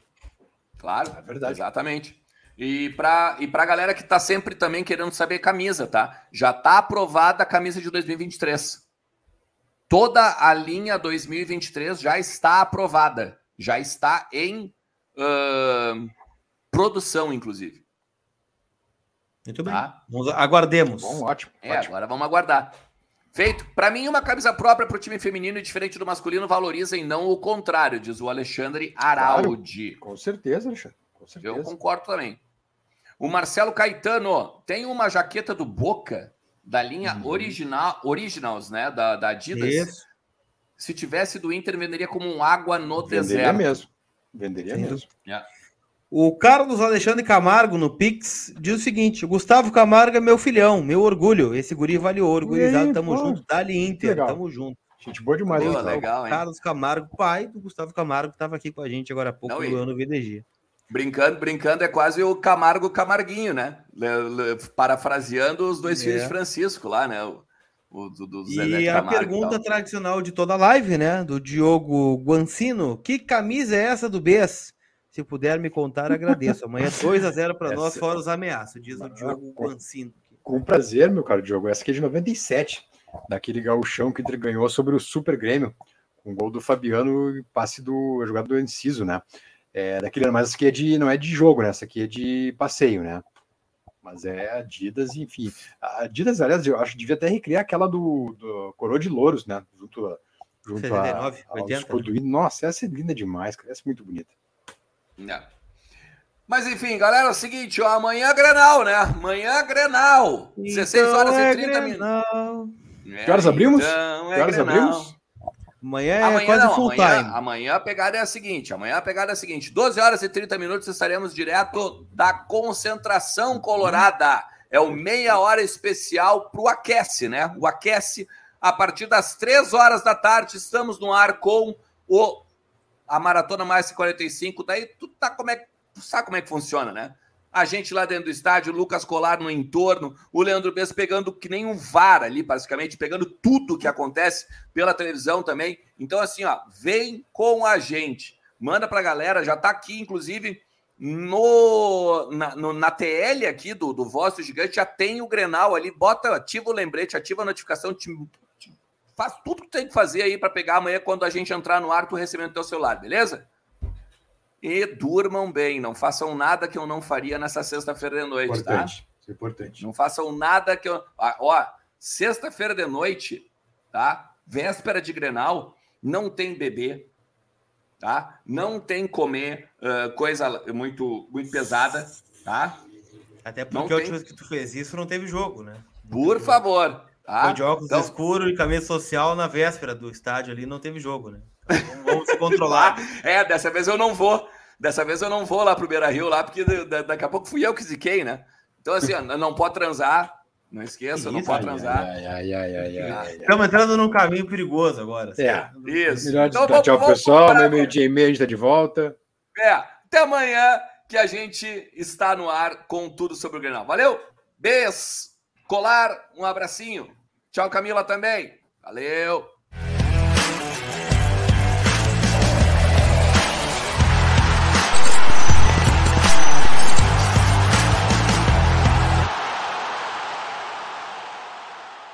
[SPEAKER 1] Claro, é verdade. Exatamente. E para e a galera que está sempre também querendo saber camisa, tá? Já está aprovada a camisa de 2023. Toda a linha 2023 já está aprovada. Já está em uh, produção, inclusive.
[SPEAKER 3] Muito bem. Tá? Vamos, aguardemos.
[SPEAKER 2] Bom, ótimo.
[SPEAKER 1] É,
[SPEAKER 2] ótimo.
[SPEAKER 1] agora vamos aguardar. Feito. Para mim, uma camisa própria para o time feminino, diferente do masculino, valoriza e não o contrário, diz o Alexandre Araudi.
[SPEAKER 2] Claro, com certeza, Alexandre. Com certeza.
[SPEAKER 1] Eu concordo também. O Marcelo Caetano tem uma jaqueta do Boca, da linha uhum. original, Originals, né? Da, da Adidas. Isso. Se tivesse do Inter, venderia como um água no
[SPEAKER 2] Venderia
[SPEAKER 1] deserto.
[SPEAKER 2] Mesmo. Venderia Sim. mesmo.
[SPEAKER 3] É. O Carlos Alexandre Camargo no Pix diz o seguinte: Gustavo Camargo é meu filhão, meu orgulho. Esse guri vale ouro, gurizada. Tamo pô, junto. Dali Inter, legal. tamo junto.
[SPEAKER 2] Gente boa demais,
[SPEAKER 3] Pô, legal, hein? Carlos Camargo, pai do Gustavo Camargo, que tava aqui com a gente agora há pouco no ano VDG.
[SPEAKER 1] Brincando, brincando, é quase o Camargo Camarguinho, né? Parafraseando os dois é. filhos de Francisco lá, né? O,
[SPEAKER 3] o do, do e a pergunta tradicional de toda a live, né? Do Diogo Guancino: que camisa é essa do Bess? Se puder me contar, agradeço. Amanhã 2 a 0 para nós, fora os ameaças, diz o Diogo Guancino.
[SPEAKER 2] Com prazer, meu caro Diogo. Essa aqui é de 97, daquele gauchão que ele ganhou sobre o Super Grêmio, com gol do Fabiano e passe do jogador do Enciso, né? É, daquele, mas essa aqui é de, não é de jogo, né? Essa aqui é de passeio, né? Mas é Adidas, enfim. A Adidas, aliás, eu acho que devia até recriar aquela do, do Coroa de Louros, né? Junto, junto 79, a, 80, né? Nossa, essa é linda demais, cara. Essa é muito bonita.
[SPEAKER 1] É. Mas enfim, galera, é o seguinte, ó, amanhã é Grenal, né? Amanhã é Grenal. Então 16 horas é e 30 minutos.
[SPEAKER 2] É, que horas abrimos? Então é que horas Grenal. abrimos?
[SPEAKER 3] Amanhã é amanhã quase não, full
[SPEAKER 1] amanhã,
[SPEAKER 3] time.
[SPEAKER 1] Amanhã a pegada é a seguinte: amanhã a pegada é a seguinte: 12 horas e 30 minutos estaremos direto da concentração colorada. É o meia hora especial para o Aquece, né? O Aquece, a partir das 3 horas da tarde, estamos no ar com o a Maratona Mais 45. Daí tu tá como é, sabe como é que funciona, né? a gente lá dentro do estádio, o Lucas Colar no entorno, o Leandro Bess pegando que nem um VAR ali, basicamente, pegando tudo que acontece pela televisão também. Então, assim, ó, vem com a gente. Manda pra galera, já tá aqui, inclusive, no, na, no, na TL aqui do, do Voz Gigante, já tem o Grenal ali, bota, ativa o lembrete, ativa a notificação, te, faz tudo que tem que fazer aí para pegar amanhã quando a gente entrar no ar, tu recebendo teu celular, beleza? e durmam bem. Não façam nada que eu não faria nessa sexta-feira de noite,
[SPEAKER 2] tá? importante, tá? Isso é importante.
[SPEAKER 1] Não façam nada que eu. Ah, ó, sexta-feira de noite, tá? Véspera de Grenal, não tem bebê, tá? Não tem comer uh, coisa muito, muito pesada, tá?
[SPEAKER 3] Até porque a última vez que tu fez isso não teve jogo, né?
[SPEAKER 1] Por favor. Tá?
[SPEAKER 3] Foi de óculos então... escuro e camisa social na véspera do estádio ali, não teve jogo, né? Então, vamos se controlar.
[SPEAKER 1] é, dessa vez eu não vou. Dessa vez eu não vou lá pro Beira Rio, lá, porque daqui a pouco fui eu que ziquei, né? Então, assim, não pode transar. Não esqueça, não pode transar.
[SPEAKER 2] Ai, ai, ai, ai, ai,
[SPEAKER 3] Estamos entrando num caminho perigoso agora.
[SPEAKER 2] É, isso. Melhor então, vamos, tchau, vamos, pessoal. Vamos, meio-dia e meio, a gente tá de volta.
[SPEAKER 1] É, até amanhã que a gente está no ar com tudo sobre o Grenal. Valeu? Beijo. Colar, um abracinho. Tchau, Camila, também. Valeu.